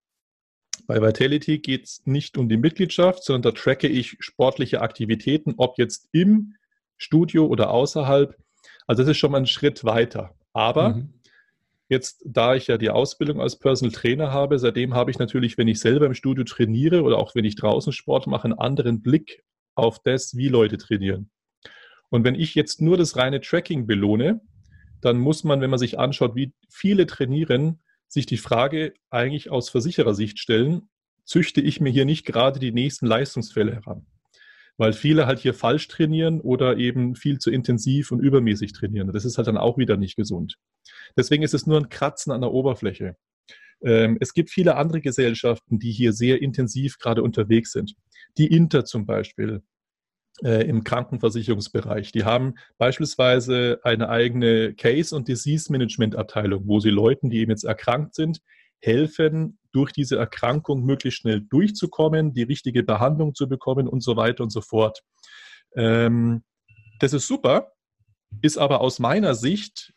Bei Vitality geht es nicht um die Mitgliedschaft, sondern da tracke ich sportliche Aktivitäten, ob jetzt im Studio oder außerhalb. Also das ist schon mal ein Schritt weiter. Aber mhm. jetzt, da ich ja die Ausbildung als Personal Trainer habe, seitdem habe ich natürlich, wenn ich selber im Studio trainiere oder auch wenn ich draußen Sport mache, einen anderen Blick auf das, wie Leute trainieren. Und wenn ich jetzt nur das reine Tracking belohne, dann muss man, wenn man sich anschaut, wie viele trainieren, sich die Frage eigentlich aus Versicherersicht stellen, züchte ich mir hier nicht gerade die nächsten Leistungsfälle heran? Weil viele halt hier falsch trainieren oder eben viel zu intensiv und übermäßig trainieren. Das ist halt dann auch wieder nicht gesund. Deswegen ist es nur ein Kratzen an der Oberfläche. Ähm, es gibt viele andere Gesellschaften, die hier sehr intensiv gerade unterwegs sind. Die Inter zum Beispiel äh, im Krankenversicherungsbereich. Die haben beispielsweise eine eigene Case- und Disease-Management-Abteilung, wo sie Leuten, die eben jetzt erkrankt sind, helfen, durch diese Erkrankung möglichst schnell durchzukommen, die richtige Behandlung zu bekommen und so weiter und so fort. Ähm, das ist super, ist aber aus meiner Sicht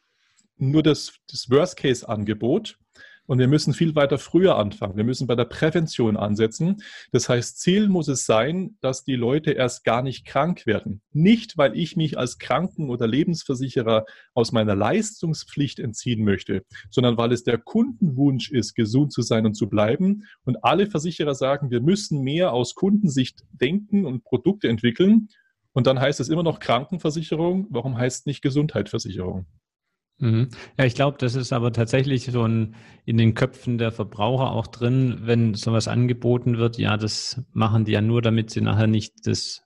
nur das, das Worst-Case-Angebot, Und wir müssen viel weiter früher anfangen. Wir müssen bei der Prävention ansetzen. Das heißt, Ziel muss es sein, dass die Leute erst gar nicht krank werden. Nicht, weil ich mich als Kranken- oder Lebensversicherer aus meiner Leistungspflicht entziehen möchte, sondern weil es der Kundenwunsch ist, gesund zu sein und zu bleiben. Und alle Versicherer sagen, wir müssen mehr aus Kundensicht denken und Produkte entwickeln. Und dann heißt es immer noch Krankenversicherung. Warum heißt nicht Gesundheitsversicherung? Mhm. Ja, ich glaube, das ist aber tatsächlich so ein, in den Köpfen der Verbraucher auch drin, wenn sowas angeboten wird. Ja, das machen die ja nur, damit sie nachher nicht das,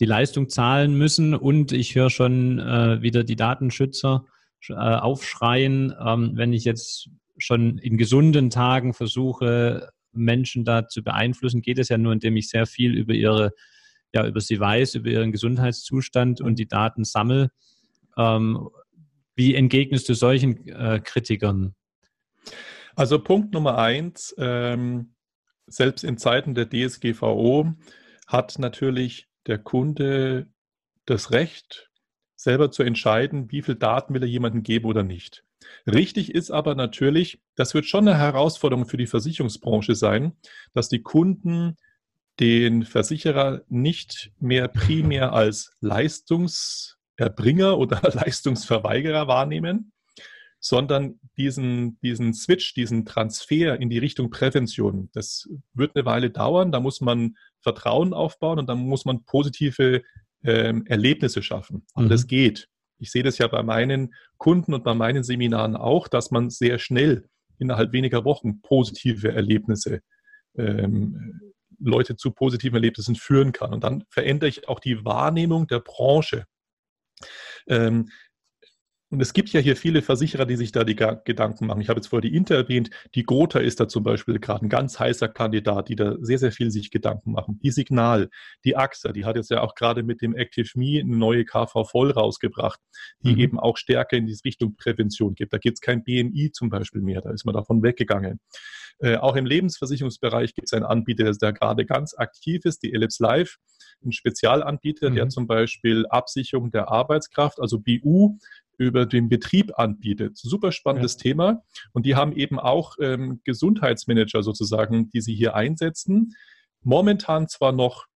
die Leistung zahlen müssen. Und ich höre schon äh, wieder die Datenschützer äh, aufschreien, ähm, wenn ich jetzt schon in gesunden Tagen versuche, Menschen da zu beeinflussen, geht es ja nur, indem ich sehr viel über ihre, ja, über sie weiß, über ihren Gesundheitszustand und die Daten sammle. Ähm, wie entgegnest du solchen äh, Kritikern? Also Punkt Nummer eins, ähm, selbst in Zeiten der DSGVO hat natürlich der Kunde das Recht, selber zu entscheiden, wie viel Daten will er jemandem geben oder nicht. Richtig ist aber natürlich, das wird schon eine Herausforderung für die Versicherungsbranche sein, dass die Kunden den Versicherer nicht mehr primär als Leistungs Erbringer oder Leistungsverweigerer wahrnehmen, sondern diesen, diesen Switch, diesen Transfer in die Richtung Prävention. Das wird eine Weile dauern, da muss man Vertrauen aufbauen und dann muss man positive ähm, Erlebnisse schaffen. Und mhm. das geht. Ich sehe das ja bei meinen Kunden und bei meinen Seminaren auch, dass man sehr schnell innerhalb weniger Wochen positive Erlebnisse, ähm, Leute zu positiven Erlebnissen führen kann. Und dann verändere ich auch die Wahrnehmung der Branche. Ähm, und es gibt ja hier viele Versicherer, die sich da die Gedanken machen. Ich habe jetzt vorher die Inter erwähnt. Die Gotha ist da zum Beispiel gerade ein ganz heißer Kandidat, die da sehr, sehr viel sich Gedanken machen. Die Signal, die AXA, die hat jetzt ja auch gerade mit dem Active Me eine neue KV voll rausgebracht, die mhm. eben auch stärker in die Richtung Prävention gibt. Da gibt es kein BMI zum Beispiel mehr, da ist man davon weggegangen. Äh, auch im Lebensversicherungsbereich gibt es einen Anbieter, der gerade ganz aktiv ist, die Ellipse Life ein Spezialanbieter, mhm. der zum Beispiel Absicherung der Arbeitskraft, also BU, über den Betrieb anbietet. Super spannendes ja. Thema. Und die haben eben auch ähm, Gesundheitsmanager sozusagen, die sie hier einsetzen. Momentan zwar noch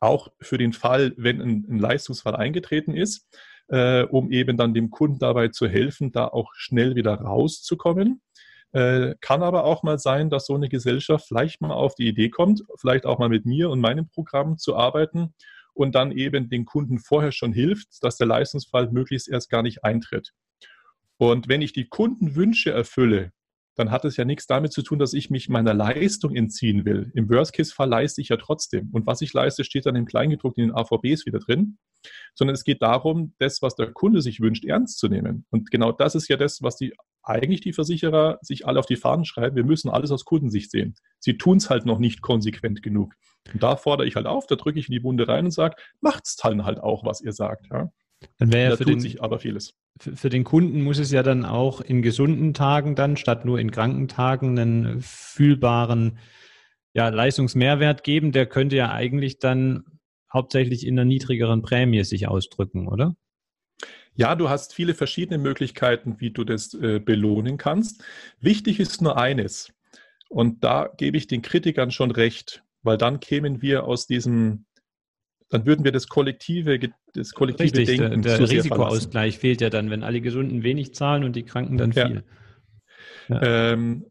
auch für den Fall, wenn ein, ein Leistungsfall eingetreten ist, äh, um eben dann dem Kunden dabei zu helfen, da auch schnell wieder rauszukommen. Äh, kann aber auch mal sein, dass so eine Gesellschaft vielleicht mal auf die Idee kommt, vielleicht auch mal mit mir und meinem Programm zu arbeiten und dann eben den Kunden vorher schon hilft, dass der Leistungsfall möglichst erst gar nicht eintritt. Und wenn ich die Kundenwünsche erfülle, dann hat es ja nichts damit zu tun, dass ich mich meiner Leistung entziehen will. Im Worst-Case-Fall leiste ich ja trotzdem. Und was ich leiste, steht dann im Kleingedruckten in den AVBs wieder drin. Sondern es geht darum, das, was der Kunde sich wünscht, ernst zu nehmen. Und genau das ist ja das, was die eigentlich die Versicherer sich alle auf die Fahnen schreiben. Wir müssen alles aus Kundensicht sehen. Sie tun es halt noch nicht konsequent genug. Und da fordere ich halt auf, da drücke ich in die Wunde rein und sage, macht's dann halt auch, was ihr sagt. Ja? Dann wäre ja für tut den, sich aber vieles. Für, für, den Kunden muss es ja dann auch in gesunden Tagen dann, statt nur in kranken Tagen, einen fühlbaren ja, Leistungsmehrwert geben. Der könnte ja eigentlich dann hauptsächlich in einer niedrigeren Prämie sich ausdrücken, oder? Ja, du hast viele verschiedene Möglichkeiten, wie du das äh, belohnen kannst. Wichtig ist nur eines. Und da gebe ich den Kritikern schon recht, weil dann kämen wir aus diesem dann würden wir das kollektive, das kollektive Richtig, Denken der, der Risikoausgleich fehlt ja dann, wenn alle Gesunden wenig zahlen und die Kranken dann viel. Ja. Ja. Ähm,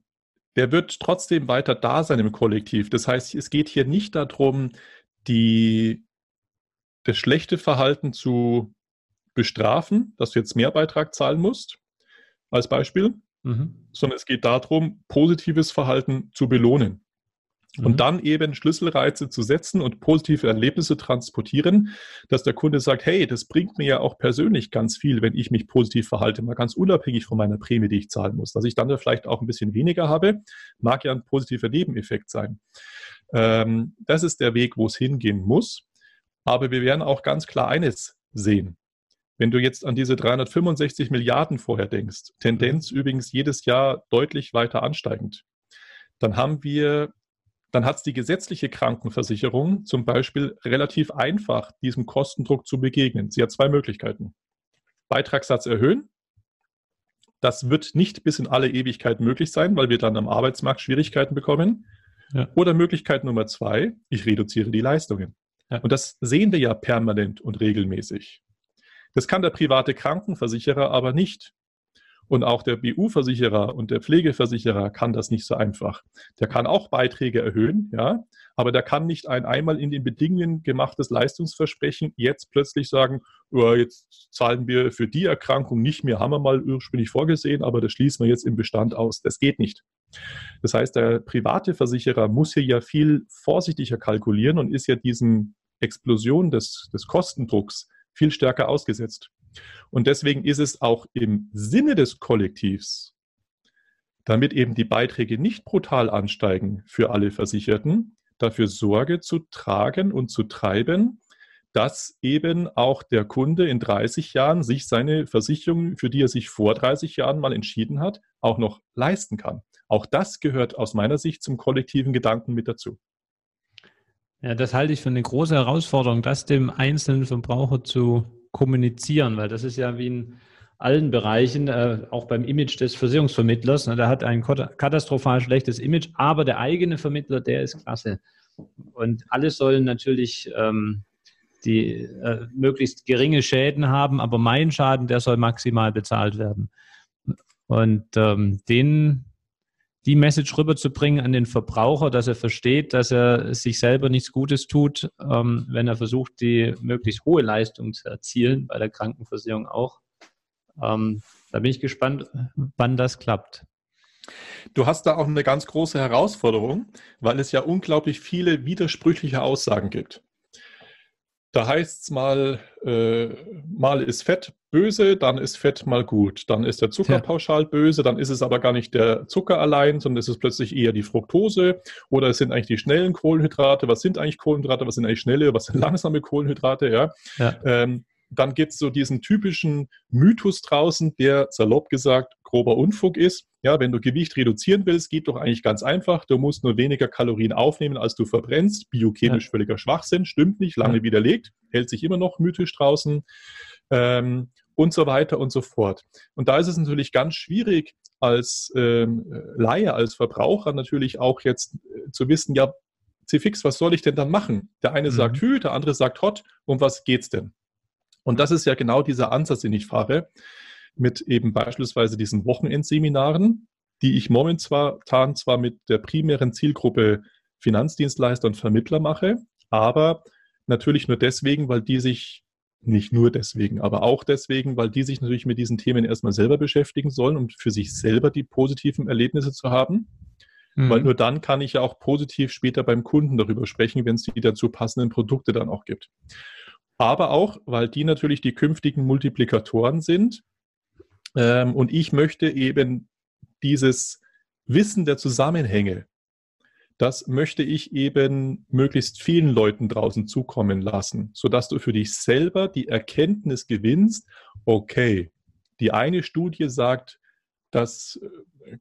der wird trotzdem weiter da sein im Kollektiv. Das heißt, es geht hier nicht darum, die, das schlechte Verhalten zu bestrafen, dass du jetzt mehr Beitrag zahlen musst, als Beispiel, mhm. sondern es geht darum, positives Verhalten zu belohnen. Und mhm. dann eben Schlüsselreize zu setzen und positive Erlebnisse transportieren, dass der Kunde sagt, hey, das bringt mir ja auch persönlich ganz viel, wenn ich mich positiv verhalte, mal ganz unabhängig von meiner Prämie, die ich zahlen muss. Dass ich dann vielleicht auch ein bisschen weniger habe, mag ja ein positiver Nebeneffekt sein. Ähm, das ist der Weg, wo es hingehen muss. Aber wir werden auch ganz klar eines sehen. Wenn du jetzt an diese 365 Milliarden vorher denkst, Tendenz mhm. übrigens jedes Jahr deutlich weiter ansteigend, dann haben wir dann hat es die gesetzliche Krankenversicherung zum Beispiel relativ einfach, diesem Kostendruck zu begegnen. Sie hat zwei Möglichkeiten. Beitragssatz erhöhen Das wird nicht bis in alle Ewigkeit möglich sein, weil wir dann am Arbeitsmarkt Schwierigkeiten bekommen. Ja. Oder Möglichkeit Nummer zwei, ich reduziere die Leistungen. Ja. Und das sehen wir ja permanent und regelmäßig. Das kann der private Krankenversicherer aber nicht. Und auch der BU-Versicherer und der Pflegeversicherer kann das nicht so einfach. Der kann auch Beiträge erhöhen, ja, aber der kann nicht ein einmal in den Bedingungen gemachtes Leistungsversprechen jetzt plötzlich sagen, oh, jetzt zahlen wir für die Erkrankung nicht mehr, haben wir mal ursprünglich vorgesehen, aber das schließen wir jetzt im Bestand aus. Das geht nicht. Das heißt, der private Versicherer muss hier ja viel vorsichtiger kalkulieren und ist ja diesen Explosion des, des Kostendrucks viel stärker ausgesetzt. Und deswegen ist es auch im Sinne des Kollektivs, damit eben die Beiträge nicht brutal ansteigen für alle Versicherten, dafür Sorge zu tragen und zu treiben, dass eben auch der Kunde in 30 Jahren sich seine Versicherung, für die er sich vor 30 Jahren mal entschieden hat, auch noch leisten kann. Auch das gehört aus meiner Sicht zum kollektiven Gedanken mit dazu. Ja, das halte ich für eine große Herausforderung, das dem einzelnen Verbraucher zu kommunizieren, weil das ist ja wie in allen Bereichen, äh, auch beim Image des Versicherungsvermittlers. Ne, der hat ein katastrophal schlechtes Image, aber der eigene Vermittler, der ist klasse. Und alle sollen natürlich ähm, die äh, möglichst geringe Schäden haben, aber mein Schaden, der soll maximal bezahlt werden. Und ähm, den die Message rüberzubringen an den Verbraucher, dass er versteht, dass er sich selber nichts Gutes tut, ähm, wenn er versucht, die möglichst hohe Leistung zu erzielen, bei der Krankenversicherung auch. Ähm, da bin ich gespannt, wann das klappt. Du hast da auch eine ganz große Herausforderung, weil es ja unglaublich viele widersprüchliche Aussagen gibt. Da heißt es mal, äh, mal ist Fett böse, dann ist Fett mal gut. Dann ist der Zucker ja. pauschal böse, dann ist es aber gar nicht der Zucker allein, sondern es ist plötzlich eher die Fructose oder es sind eigentlich die schnellen Kohlenhydrate. Was sind eigentlich Kohlenhydrate? Was sind eigentlich schnelle? Was sind langsame Kohlenhydrate? Ja. ja. Ähm, dann gibt es so diesen typischen Mythos draußen, der salopp gesagt grober Unfug ist. Ja, wenn du Gewicht reduzieren willst, geht doch eigentlich ganz einfach. Du musst nur weniger Kalorien aufnehmen, als du verbrennst. Biochemisch ja. völliger Schwachsinn, stimmt nicht, lange ja. widerlegt, hält sich immer noch mythisch draußen ähm, und so weiter und so fort. Und da ist es natürlich ganz schwierig, als ähm, Laie, als Verbraucher natürlich auch jetzt äh, zu wissen, ja, C-Fix, was soll ich denn dann machen? Der eine mhm. sagt Hü, der andere sagt Hot. Um was geht's denn? Und das ist ja genau dieser Ansatz, den ich fahre, mit eben beispielsweise diesen Wochenendseminaren, die ich momentan zwar mit der primären Zielgruppe Finanzdienstleister und Vermittler mache, aber natürlich nur deswegen, weil die sich, nicht nur deswegen, aber auch deswegen, weil die sich natürlich mit diesen Themen erstmal selber beschäftigen sollen, um für sich selber die positiven Erlebnisse zu haben. Mhm. Weil nur dann kann ich ja auch positiv später beim Kunden darüber sprechen, wenn es die dazu passenden Produkte dann auch gibt aber auch, weil die natürlich die künftigen Multiplikatoren sind. Ähm, und ich möchte eben dieses Wissen der Zusammenhänge, das möchte ich eben möglichst vielen Leuten draußen zukommen lassen, sodass du für dich selber die Erkenntnis gewinnst, okay, die eine Studie sagt, dass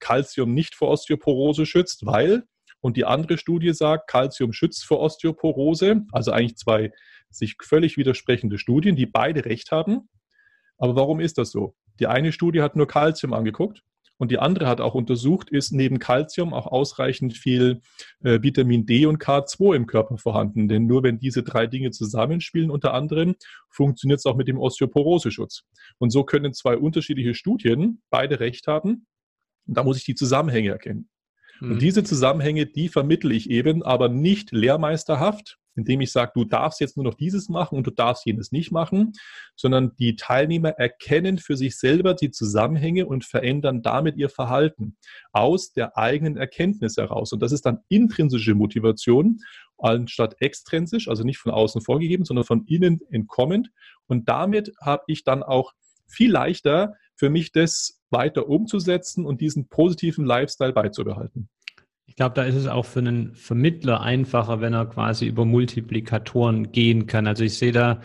Calcium nicht vor Osteoporose schützt, weil, und die andere Studie sagt, Calcium schützt vor Osteoporose, also eigentlich zwei sich völlig widersprechende Studien, die beide recht haben. Aber warum ist das so? Die eine Studie hat nur Calcium angeguckt und die andere hat auch untersucht, ist neben Calcium auch ausreichend viel äh, Vitamin D und K2 im Körper vorhanden. Denn nur wenn diese drei Dinge zusammenspielen, unter anderem, funktioniert es auch mit dem Osteoporoseschutz. Und so können zwei unterschiedliche Studien beide recht haben. Und da muss ich die Zusammenhänge erkennen. Und mhm. diese Zusammenhänge, die vermittle ich eben, aber nicht lehrmeisterhaft, indem ich sage, du darfst jetzt nur noch dieses machen und du darfst jenes nicht machen, sondern die Teilnehmer erkennen für sich selber die Zusammenhänge und verändern damit ihr Verhalten aus der eigenen Erkenntnis heraus. Und das ist dann intrinsische Motivation anstatt extrinsisch, also nicht von außen vorgegeben, sondern von innen entkommend. Und damit habe ich dann auch viel leichter für mich das weiter umzusetzen und diesen positiven Lifestyle beizubehalten. Ich glaube, da ist es auch für einen Vermittler einfacher, wenn er quasi über Multiplikatoren gehen kann. Also ich sehe da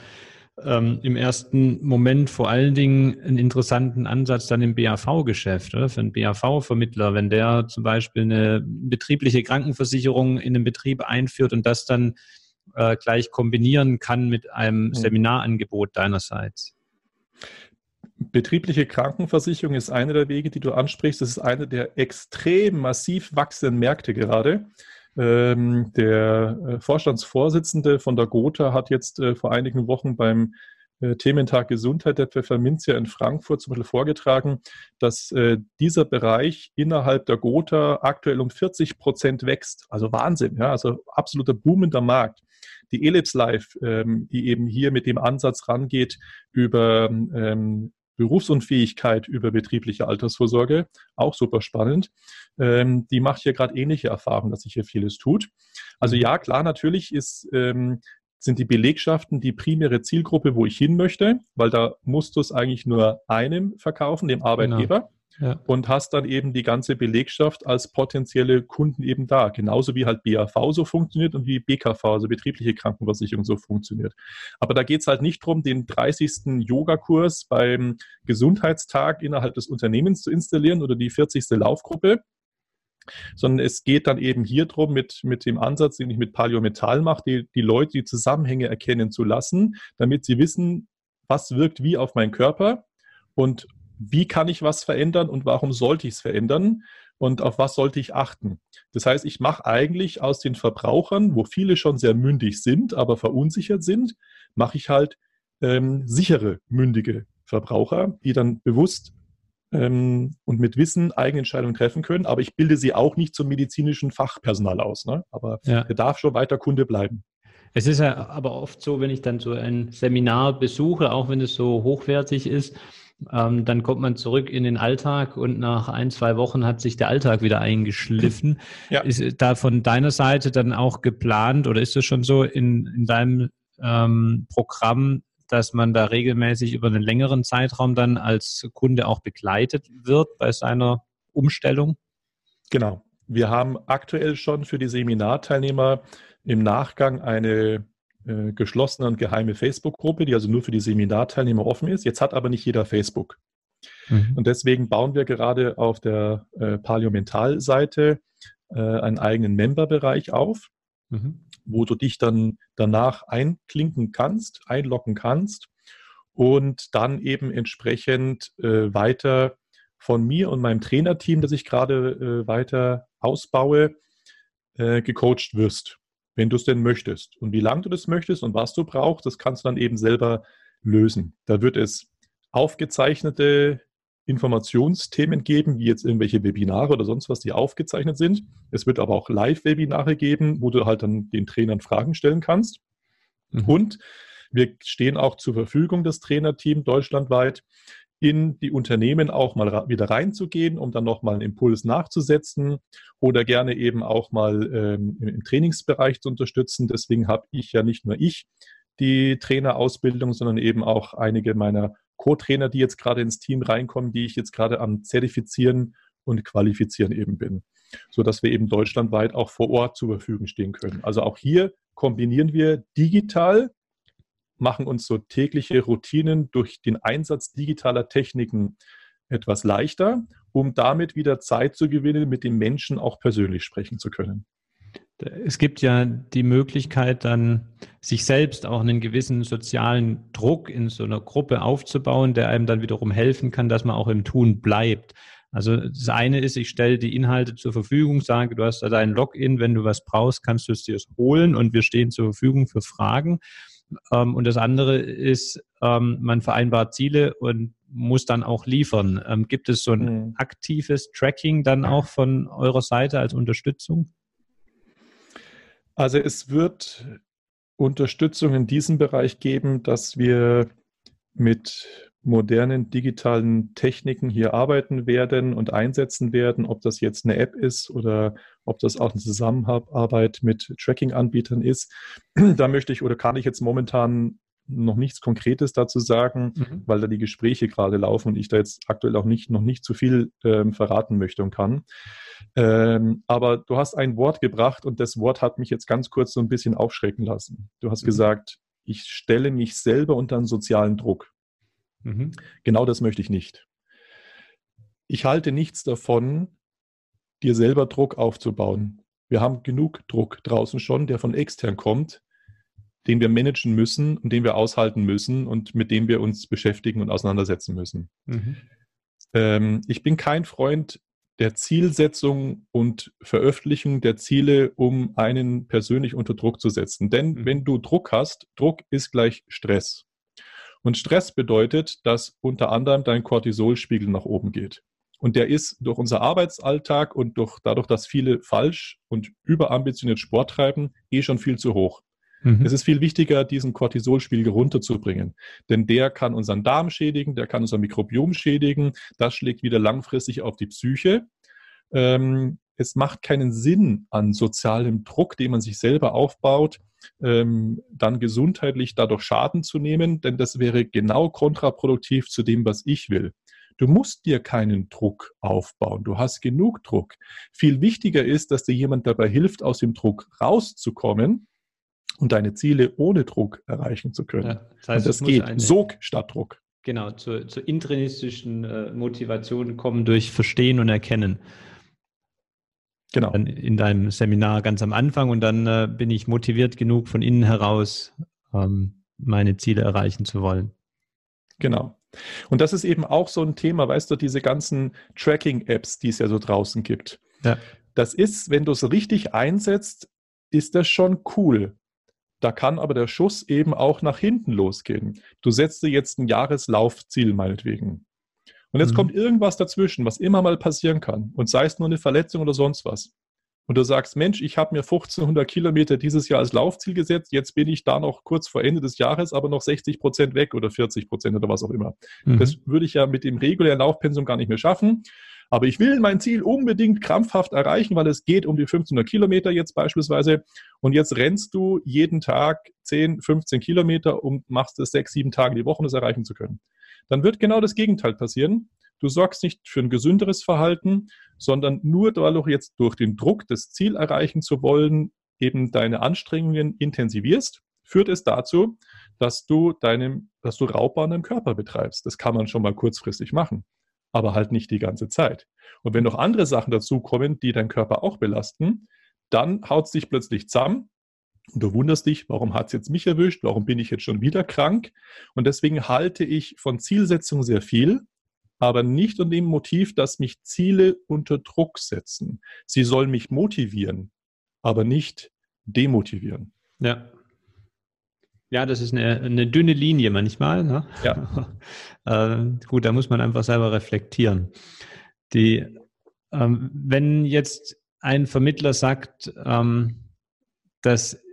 ähm, im ersten Moment vor allen Dingen einen interessanten Ansatz dann im BAV-Geschäft? Für einen BAV-Vermittler, wenn der zum Beispiel eine betriebliche Krankenversicherung in den Betrieb einführt und das dann äh, gleich kombinieren kann mit einem Seminarangebot deinerseits. Betriebliche Krankenversicherung ist einer der Wege, die du ansprichst. Das ist einer der extrem massiv wachsenden Märkte gerade. Ähm, der äh, Vorstandsvorsitzende von der Gotha hat jetzt äh, vor einigen Wochen beim äh, Thementag Gesundheit der Pfefferminzia in Frankfurt zum Beispiel vorgetragen, dass äh, dieser Bereich innerhalb der Gotha aktuell um 40 Prozent wächst. Also Wahnsinn, ja, also absoluter boomender Markt. Die Ellipse Life, ähm, die eben hier mit dem Ansatz rangeht, über ähm, Berufsunfähigkeit über betriebliche Altersvorsorge, auch super spannend. Ähm, die macht hier gerade ähnliche Erfahrungen, dass sich hier vieles tut. Also ja, klar, natürlich ist, ähm, sind die Belegschaften die primäre Zielgruppe, wo ich hin möchte, weil da musst du es eigentlich nur einem verkaufen, dem Arbeitgeber. Genau ja. und hast dann eben die ganze Belegschaft als potenzielle Kunden eben da. Genauso wie halt BAV so funktioniert und wie BKV, also betriebliche Krankenversicherung, so funktioniert. Aber da geht es halt nicht darum, den 30. Yogakurs beim Gesundheitstag innerhalb des Unternehmens zu installieren oder die 40. Laufgruppe, sondern es geht dann eben hier drum mit, mit dem Ansatz, den ich mit Paleo-Metall mache, die, die Leute die Zusammenhänge erkennen zu lassen, damit sie wissen, was wirkt wie auf meinen Körper und wie kann ich was verändern und warum sollte ich es verändern und auf was sollte ich achten. Das heißt, ich mache eigentlich aus den Verbrauchern, wo viele schon sehr mündig sind, aber verunsichert sind, mache ich halt ähm, sichere, mündige Verbraucher, die dann bewusst ähm, und mit Wissen eigene Entscheidungen treffen können. Aber ich bilde sie auch nicht zum medizinischen Fachpersonal aus. Ne? Aber ja. er darf schon weiter Kunde bleiben. Es ist ja aber oft so, wenn ich dann so ein Seminar besuche, auch wenn es so hochwertig ist, ähm, dann kommt man zurück in den Alltag und nach ein, zwei Wochen hat sich der Alltag wieder eingeschliffen. Ja. Ist da von deiner Seite dann auch geplant oder ist es schon so in, in deinem ähm, Programm, dass man da regelmäßig über einen längeren Zeitraum dann als Kunde auch begleitet wird bei seiner Umstellung? Genau. Wir haben aktuell schon für die Seminarteilnehmer im Nachgang eine äh, geschlossene und geheime Facebook-Gruppe, die also nur für die Seminarteilnehmer offen ist. Jetzt hat aber nicht jeder Facebook. Mhm. Und deswegen bauen wir gerade auf der äh, Paleo-Mental-Seite äh, einen eigenen Member-Bereich auf, mhm. wo du dich dann danach einklinken kannst, einloggen kannst und dann eben entsprechend äh, weiter von mir und meinem Trainerteam, das ich gerade äh, weiter ausbaue, äh, gecoacht wirst wenn du es denn möchtest. Und wie lange du das möchtest und was du brauchst, das kannst du dann eben selber lösen. Da wird es aufgezeichnete Informationsthemen geben, wie jetzt irgendwelche Webinare oder sonst was, die aufgezeichnet sind. Es wird aber auch Live-Webinare geben, wo du halt dann den Trainern Fragen stellen kannst. Mhm. Und wir stehen auch zur Verfügung, das Trainerteam deutschlandweit, in die Unternehmen auch mal wieder reinzugehen, um dann nochmal einen Impuls nachzusetzen oder gerne eben auch mal ähm, im, Trainingsbereich zu unterstützen. Deswegen habe ich ja nicht nur ich die Trainerausbildung, sondern eben auch einige meiner Co-Trainer, die jetzt gerade ins Team reinkommen, die ich jetzt gerade am Zertifizieren und Qualifizieren eben bin, so dass wir eben deutschlandweit auch vor Ort zur Verfügung stehen können. Also auch hier kombinieren wir digital machen uns so tägliche Routinen durch den Einsatz digitaler Techniken etwas leichter, um damit wieder Zeit zu gewinnen, mit dem Menschen auch persönlich sprechen zu können. Es gibt ja die Möglichkeit, dann sich selbst auch einen gewissen sozialen Druck in so einer Gruppe aufzubauen, der einem dann wiederum helfen kann, dass man auch im Tun bleibt. Also das eine ist, ich stelle die Inhalte zur Verfügung, sage, du hast da dein Login, wenn du was brauchst, kannst du es dir holen und wir stehen zur Verfügung für Fragen. Ähm, und das andere ist, ähm, man vereinbart Ziele und muss dann auch liefern. Ähm, gibt es so ein mhm. aktives Tracking dann auch von eurer Seite als Unterstützung? Also es wird Unterstützung in diesem Bereich geben, dass wir mit modernen digitalen Techniken hier arbeiten werden und einsetzen werden, ob das jetzt eine App ist oder ob das auch eine Zusammenarbeit mit Tracking-Anbietern ist. Da möchte ich oder kann ich jetzt momentan noch nichts Konkretes dazu sagen, mhm. weil da die Gespräche gerade laufen und ich da jetzt aktuell auch nicht, noch nicht zu viel ähm, verraten möchte und kann. Ähm, aber du hast ein Wort gebracht und das Wort hat mich jetzt ganz kurz so ein bisschen aufschrecken lassen. Du hast mhm. gesagt, ich stelle mich selber unter einen sozialen Druck. Mhm. Genau das möchte ich nicht. Ich halte nichts davon, dir selber Druck aufzubauen. Wir haben genug Druck draußen schon, der von extern kommt. den wir managen müssen und den wir aushalten müssen und mit dem wir uns beschäftigen und auseinandersetzen müssen. Mhm. Ähm, ich bin kein Freund der Zielsetzung und Veröffentlichung der Ziele, um einen persönlich unter Druck zu setzen. Denn mhm. wenn du Druck hast, Druck ist gleich Stress. Und Stress bedeutet, dass unter anderem dein Cortisolspiegel nach oben geht. Und der ist durch unser Arbeitsalltag und durch, dadurch, dass viele falsch und überambitioniert Sport treiben, eh schon viel zu hoch. Mhm. Es ist viel wichtiger, diesen Cortisolspiegel runterzubringen. Denn der kann unseren Darm schädigen, der kann unser Mikrobiom schädigen. Das schlägt wieder langfristig auf die Psyche. Ähm, es macht keinen Sinn an sozialem Druck, den man sich selber aufbaut, ähm, dann gesundheitlich dadurch Schaden zu nehmen, denn das wäre genau kontraproduktiv zu dem, was ich will. Du musst dir keinen Druck aufbauen. Du hast genug Druck. Viel wichtiger ist, dass dir jemand dabei hilft, aus dem Druck rauszukommen und deine Ziele ohne Druck erreichen zu können. Ja, das, heißt, und das geht. Eine, Sog statt Druck. Genau, zur, zur intrinsischen äh, Motivation kommen durch Verstehen und Erkennen. Genau. Dann in deinem Seminar ganz am Anfang und dann äh, bin ich motiviert genug von innen heraus, ähm, meine Ziele erreichen zu wollen. Genau. Und das ist eben auch so ein Thema, weißt du, diese ganzen Tracking-Apps, die es ja so draußen gibt. Ja. Das ist, wenn du es richtig einsetzt, ist das schon cool. Da kann aber der Schuss eben auch nach hinten losgehen. Du setzt dir jetzt ein Jahreslaufziel meinetwegen. Und jetzt mhm. kommt irgendwas dazwischen, was immer mal passieren kann. Und sei es nur eine Verletzung oder sonst was. Und du sagst, Mensch, ich habe mir 1500 Kilometer dieses Jahr als Laufziel gesetzt, jetzt bin ich da noch kurz vor Ende des Jahres, aber noch 60 Prozent weg oder 40 Prozent oder was auch immer. Mhm. Das würde ich ja mit dem regulären Laufpensum gar nicht mehr schaffen. Aber ich will mein Ziel unbedingt krampfhaft erreichen, weil es geht um die 1500 Kilometer jetzt beispielsweise. Und jetzt rennst du jeden Tag 10, 15 Kilometer und machst es sechs, sieben Tage die Woche, um es erreichen zu können. Dann wird genau das Gegenteil passieren. Du sorgst nicht für ein gesünderes Verhalten, sondern nur dadurch jetzt durch den Druck, das Ziel erreichen zu wollen, eben deine Anstrengungen intensivierst, führt es dazu, dass du deinem, dass du Raubbau an deinem Körper betreibst. Das kann man schon mal kurzfristig machen aber halt nicht die ganze Zeit. Und wenn noch andere Sachen dazukommen, die deinen Körper auch belasten, dann haut es dich plötzlich zusammen und du wunderst dich, warum hat es jetzt mich erwischt, warum bin ich jetzt schon wieder krank? Und deswegen halte ich von Zielsetzung sehr viel, aber nicht unter dem Motiv, dass mich Ziele unter Druck setzen. Sie sollen mich motivieren, aber nicht demotivieren. Ja. Ja, das ist eine, eine dünne Linie manchmal. Ne? Ja. äh, gut, da muss man einfach selber reflektieren. Die, ähm, wenn jetzt ein Vermittler sagt, ähm, das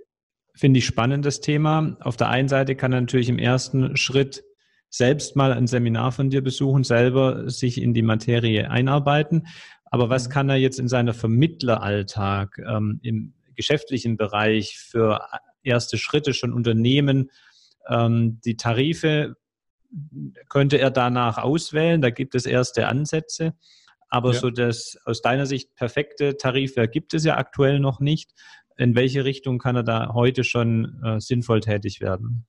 finde ich spannend, das Thema. Auf der einen Seite kann er natürlich im ersten Schritt selbst mal ein Seminar von dir besuchen, selber sich in die Materie einarbeiten. Aber was mhm. kann er jetzt in seiner Vermittleralltag ähm, im geschäftlichen Bereich für erste Schritte schon unternehmen. Ähm, die Tarife könnte er danach auswählen, da gibt es erste Ansätze. Aber ja. so das aus deiner Sicht perfekte Tarifwerk gibt es ja aktuell noch nicht. In welche Richtung kann er da heute schon äh, sinnvoll tätig werden?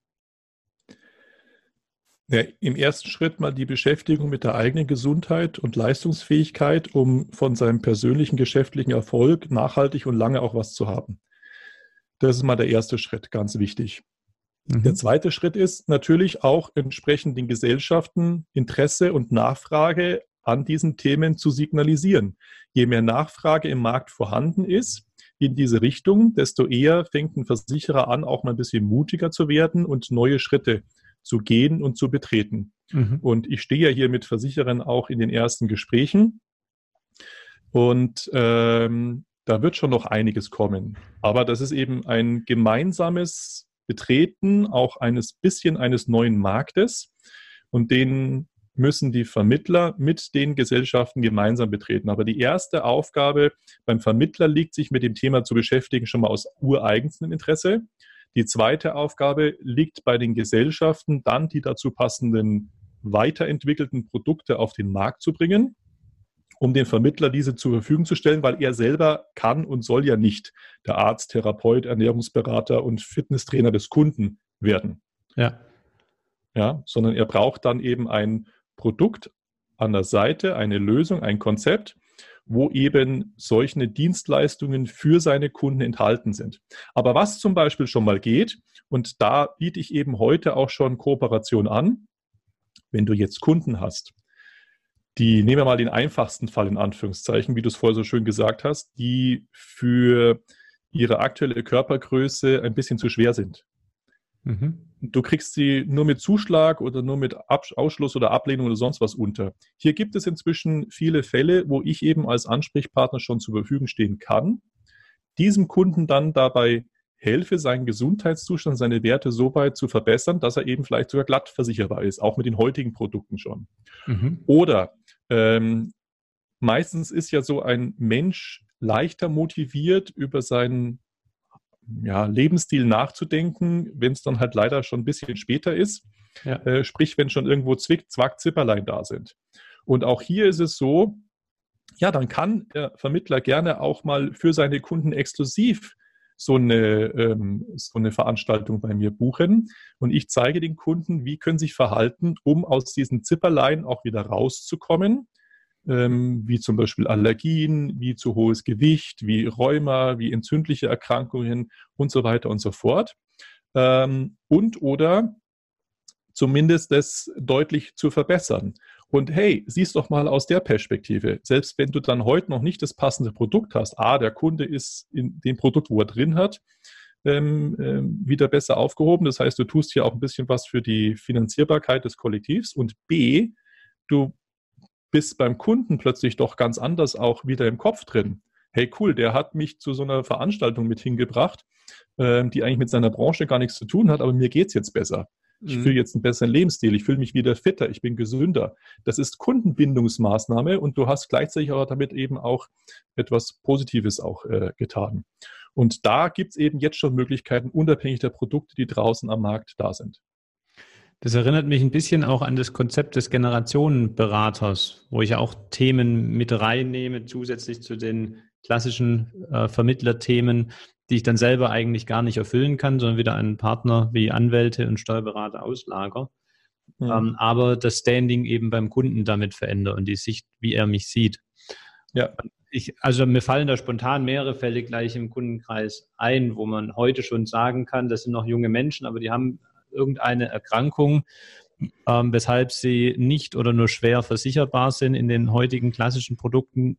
Ja, Im ersten Schritt mal die Beschäftigung mit der eigenen Gesundheit und Leistungsfähigkeit, um von seinem persönlichen geschäftlichen Erfolg nachhaltig und lange auch was zu haben. Das ist mal der erste Schritt, ganz wichtig. Mhm. Der zweite Schritt ist natürlich auch entsprechend den Gesellschaften Interesse und Nachfrage an diesen Themen zu signalisieren. Je mehr Nachfrage im Markt vorhanden ist in diese Richtung, desto eher fängt ein Versicherer an, auch mal ein bisschen mutiger zu werden und neue Schritte zu gehen und zu betreten. Mhm. Und ich stehe ja hier mit Versicherern auch in den ersten Gesprächen. Und ähm, da wird schon noch einiges kommen. Aber das ist eben ein gemeinsames Betreten auch eines bisschen eines neuen Marktes und den müssen die Vermittler mit den Gesellschaften gemeinsam betreten. Aber die erste Aufgabe beim Vermittler liegt, sich mit dem Thema zu beschäftigen, schon mal aus ureigenstem Interesse. Die zweite Aufgabe liegt bei den Gesellschaften, dann die dazu passenden weiterentwickelten Produkte auf den Markt zu bringen um den Vermittler diese zur Verfügung zu stellen, weil er selber kann und soll ja nicht der Arzt, Therapeut, Ernährungsberater und Fitnesstrainer des Kunden werden. Ja. Ja, sondern er braucht dann eben ein Produkt an der Seite, eine Lösung, ein Konzept. wo eben solche Dienstleistungen für seine Kunden enthalten sind. Aber was zum Beispiel schon mal geht, und da biete ich eben heute auch schon Kooperation an, wenn du jetzt Kunden hast, die, nehmen wir mal den einfachsten Fall in Anführungszeichen, wie du es vorher so schön gesagt hast, die für ihre aktuelle Körpergröße ein bisschen zu schwer sind. Mhm. Du kriegst sie nur mit Zuschlag oder nur mit Ausschluss oder Ablehnung oder sonst was unter. Hier gibt es inzwischen viele Fälle, wo ich eben als Ansprechpartner schon zur Verfügung stehen kann, diesem Kunden dann dabei helfe, seinen Gesundheitszustand, seine Werte so weit zu verbessern, dass er eben vielleicht sogar glatt versicherbar ist, auch mit den heutigen Produkten schon. Mhm. Oder ähm, meistens ist ja so ein Mensch leichter motiviert, über seinen ja, Lebensstil nachzudenken, wenn es dann halt leider schon ein bisschen später ist. Ja. Äh, sprich, wenn schon irgendwo Zwick, Zwack, Zipperlein da sind. Und auch hier ist es so, ja, dann kann der Vermittler gerne auch mal für seine Kunden exklusiv so eine, ähm, so eine Veranstaltung bei mir buchen. Und ich zeige den Kunden, wie können sie sich verhalten, um aus diesen Zipperlein auch wieder rauszukommen ähm, wie zum Beispiel Allergien, wie zu hohes Gewicht, wie Rheuma, wie entzündliche Erkrankungen und so weiter und so fort. Ähm, und oder zumindest das deutlich zu verbessern. Und hey, siehst doch mal aus der Perspektive, selbst wenn du dann heute noch nicht das passende Produkt hast, A, der Kunde ist in dem Produkt, wo er drin hat, ähm, ähm, wieder besser aufgehoben. Das heißt, du tust hier auch ein bisschen was für die Finanzierbarkeit des Kollektivs. Und B, du bist beim Kunden plötzlich doch ganz anders auch wieder im Kopf drin. Hey, cool, der hat mich zu so einer Veranstaltung mit hingebracht, äh, die eigentlich mit seiner Branche gar nichts zu tun hat, aber mir geht es jetzt besser. Ich mhm. fühle jetzt einen besseren Lebensstil, ich fühle mich wieder fitter, ich bin gesünder. Das ist Kundenbindungsmaßnahme und du hast gleichzeitig aber damit eben auch etwas Positives auch äh, getan. Und da gibt es eben jetzt schon Möglichkeiten, unabhängig der Produkte, die draußen am Markt da sind. Das erinnert mich ein bisschen auch an das Konzept des Generationenberaters, wo ich auch Themen mit reinnehme, zusätzlich zu den klassischen äh, Vermittlerthemen, die ich dann selber eigentlich gar nicht erfüllen kann, sondern wieder an Partner wie Anwälte und Steuerberater auslager. Mhm. Ähm, aber das Standing eben beim Kunden damit verändere und die Sicht, wie er mich sieht. Ja. Ich, also mir fallen da spontan mehrere Fälle gleich im Kundenkreis ein, wo man heute schon sagen kann, das sind noch junge Menschen, aber die haben irgendeine Erkrankung, ähm, weshalb sie nicht oder nur schwer versicherbar sind in den heutigen klassischen Produkten,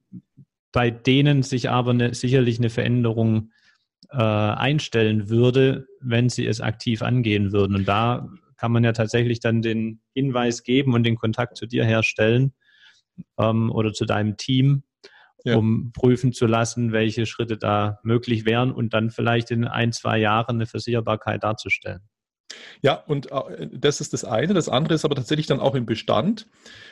bei denen sich aber eine, sicherlich eine Veränderung äh, einstellen würde, wenn sie es aktiv angehen würden. Und da kann man ja tatsächlich dann den Hinweis geben und den Kontakt zu dir herstellen ähm, oder zu deinem Team, ja. um prüfen zu lassen, welche Schritte da möglich wären und dann vielleicht in ein, zwei Jahren eine Versicherbarkeit darzustellen. Ja, und äh, das ist das eine. Das andere ist aber tatsächlich dann auch im Bestand,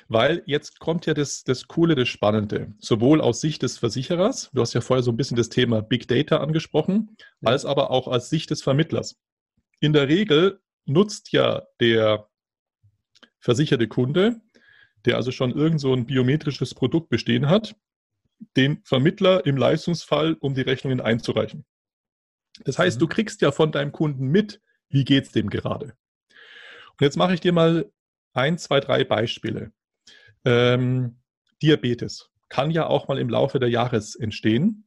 weil jetzt kommt ja das, das Coole, das Spannende. Sowohl aus Sicht des Versicherers, du hast ja vorher so ein bisschen das Thema Big Data angesprochen, als aber auch aus Sicht des Vermittlers. In der Regel nutzt ja der versicherte Kunde, der also schon irgend so ein biometrisches Produkt bestehen hat, den Vermittler im Leistungsfall, um die Rechnungen einzureichen. Das heißt, mhm. du kriegst ja von deinem Kunden mit, wie geht es dem gerade? Und jetzt mache ich dir mal ein, zwei, drei Beispiele. Ähm, Diabetes kann ja auch mal im Laufe der Jahres entstehen.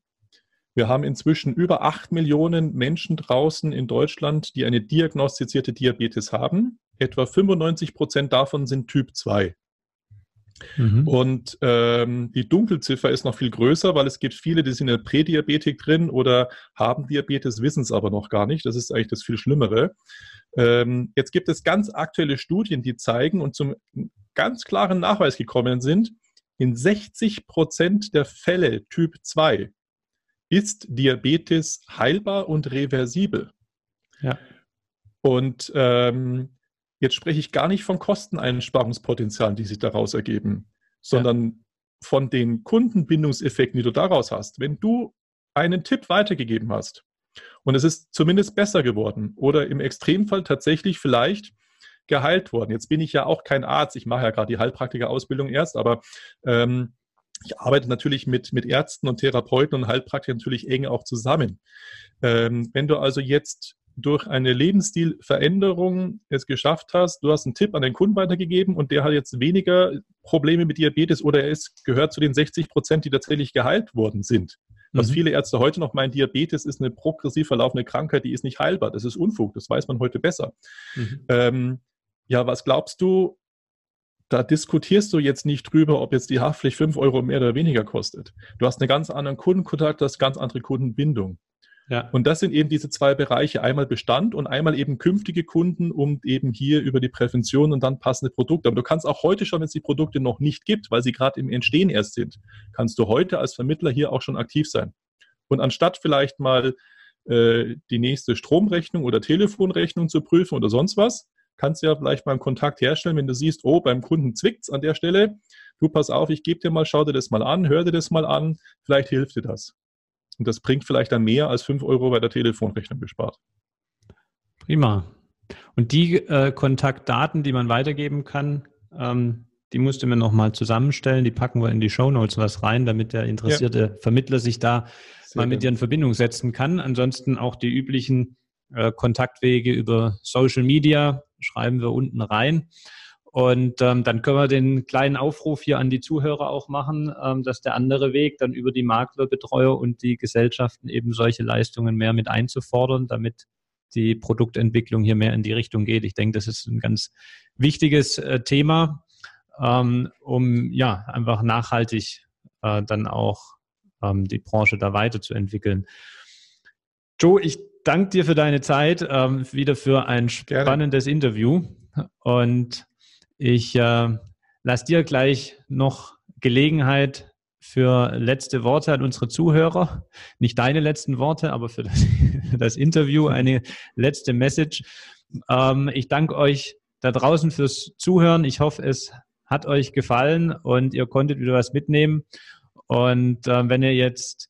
Wir haben inzwischen über acht Millionen Menschen draußen in Deutschland, die eine diagnostizierte Diabetes haben. Etwa 95 Prozent davon sind Typ 2. Mhm. Und ähm, die Dunkelziffer ist noch viel größer, weil es gibt viele, die sind in der Prädiabetik drin oder haben Diabetes, wissen es aber noch gar nicht. Das ist eigentlich das viel Schlimmere. Ähm, jetzt gibt es ganz aktuelle Studien, die zeigen und zum ganz klaren Nachweis gekommen sind, in 60 Prozent der Fälle Typ 2 ist Diabetes heilbar und reversibel. Ja. Und ähm, Jetzt spreche ich gar nicht von Kosteneinsparungspotenzialen, die sich daraus ergeben, sondern ja. von den Kundenbindungseffekten, die du daraus hast. Wenn du einen Tipp weitergegeben hast und es ist zumindest besser geworden oder im Extremfall tatsächlich vielleicht geheilt worden. Jetzt bin ich ja auch kein Arzt, ich mache ja gerade die Heilpraktiker-Ausbildung erst, aber ähm, ich arbeite natürlich mit, mit Ärzten und Therapeuten und Heilpraktikern natürlich eng auch zusammen. Ähm, wenn du also jetzt durch eine Lebensstilveränderung es geschafft hast, du hast einen Tipp an den Kunden weitergegeben und der hat jetzt weniger Probleme mit Diabetes oder er ist, gehört zu den 60 Prozent, die tatsächlich geheilt worden sind. Was mhm. viele Ärzte heute noch meinen, Diabetes ist eine progressiv verlaufende Krankheit, die ist nicht heilbar. Das ist Unfug, das weiß man heute besser. Mhm. Ähm, ja, was glaubst du, da diskutierst du jetzt nicht drüber, ob jetzt die Haftpflicht 5 Euro mehr oder weniger kostet. Du hast einen ganz anderen Kundenkontakt, du hast ganz andere Kundenbindung. Ja. Und das sind eben diese zwei Bereiche, einmal Bestand und einmal eben künftige Kunden, um eben hier über die Prävention und dann passende Produkte. Aber du kannst auch heute schon, wenn es die Produkte noch nicht gibt, weil sie gerade im Entstehen erst sind, kannst du heute als Vermittler hier auch schon aktiv sein. Und anstatt vielleicht mal äh, die nächste Stromrechnung oder Telefonrechnung zu prüfen oder sonst was, kannst du ja vielleicht mal einen Kontakt herstellen, wenn du siehst, oh, beim Kunden zwickt's an der Stelle. Du pass auf, ich gebe dir mal, schau dir das mal an, hör dir das mal an, vielleicht hilft dir das. Und das bringt vielleicht dann mehr als 5 Euro bei der Telefonrechnung gespart. Prima. Und die äh, Kontaktdaten, die man weitergeben kann, ähm, die musst du mir nochmal zusammenstellen. Die packen wir in die Show Notes was rein, damit der interessierte ja. Vermittler sich da Sehr mal mit dir in Verbindung setzen kann. Ansonsten auch die üblichen äh, Kontaktwege über Social Media schreiben wir unten rein. Und ähm, dann können wir den kleinen Aufruf hier an die Zuhörer auch machen, ähm, dass der andere Weg dann über die Maklerbetreuer und die Gesellschaften eben solche Leistungen mehr mit einzufordern, damit die Produktentwicklung hier mehr in die Richtung geht. Ich denke, das ist ein ganz wichtiges äh, Thema, ähm, um ja einfach nachhaltig äh, dann auch ähm, die Branche da weiterzuentwickeln. Joe, ich danke dir für deine Zeit, ähm, wieder für ein spannendes Gerne. Interview und ich äh, lasse dir gleich noch Gelegenheit für letzte Worte an unsere Zuhörer. Nicht deine letzten Worte, aber für das, das Interview eine letzte Message. Ähm, ich danke euch da draußen fürs Zuhören. Ich hoffe, es hat euch gefallen und ihr konntet wieder was mitnehmen. Und äh, wenn ihr jetzt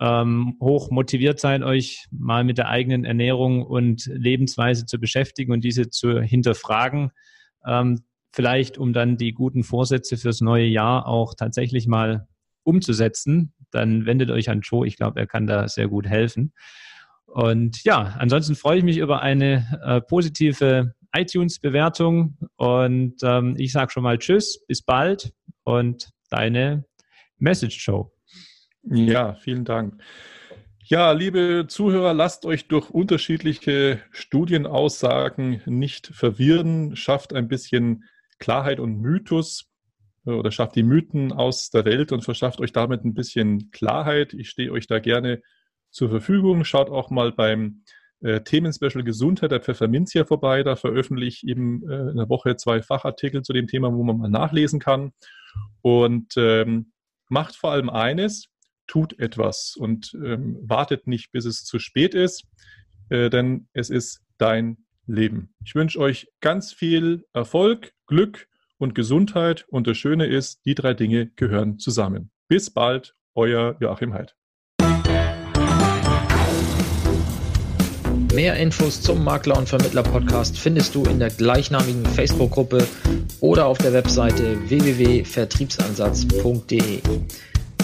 ähm, hoch motiviert seid, euch mal mit der eigenen Ernährung und Lebensweise zu beschäftigen und diese zu hinterfragen, ähm, vielleicht um dann die guten Vorsätze fürs neue Jahr auch tatsächlich mal umzusetzen, dann wendet euch an Joe. Ich glaube, er kann da sehr gut helfen. Und ja, ansonsten freue ich mich über eine äh, positive iTunes-Bewertung und ähm, ich sage schon mal Tschüss, bis bald und deine Message Show. Ja, vielen Dank. Ja, liebe Zuhörer, lasst euch durch unterschiedliche Studienaussagen nicht verwirren, schafft ein bisschen Klarheit und Mythos äh, oder schafft die Mythen aus der Welt und verschafft euch damit ein bisschen Klarheit. Ich stehe euch da gerne zur Verfügung. Schaut auch mal beim äh, Themenspecial Gesundheit der Pfefferminzia vorbei. Da veröffentliche ich eben äh, in der Woche zwei Fachartikel zu dem Thema, wo man mal nachlesen kann. Und ähm, macht vor allem eines, tut etwas und ähm, wartet nicht, bis es zu spät ist, äh, denn es ist dein Leben. Ich wünsche euch ganz viel Erfolg, Glück und Gesundheit. Und das Schöne ist, die drei Dinge gehören zusammen. Bis bald, euer Joachim Heid. Mehr Infos zum Makler und Vermittler Podcast findest du in der gleichnamigen Facebook-Gruppe oder auf der Webseite www.vertriebsansatz.de.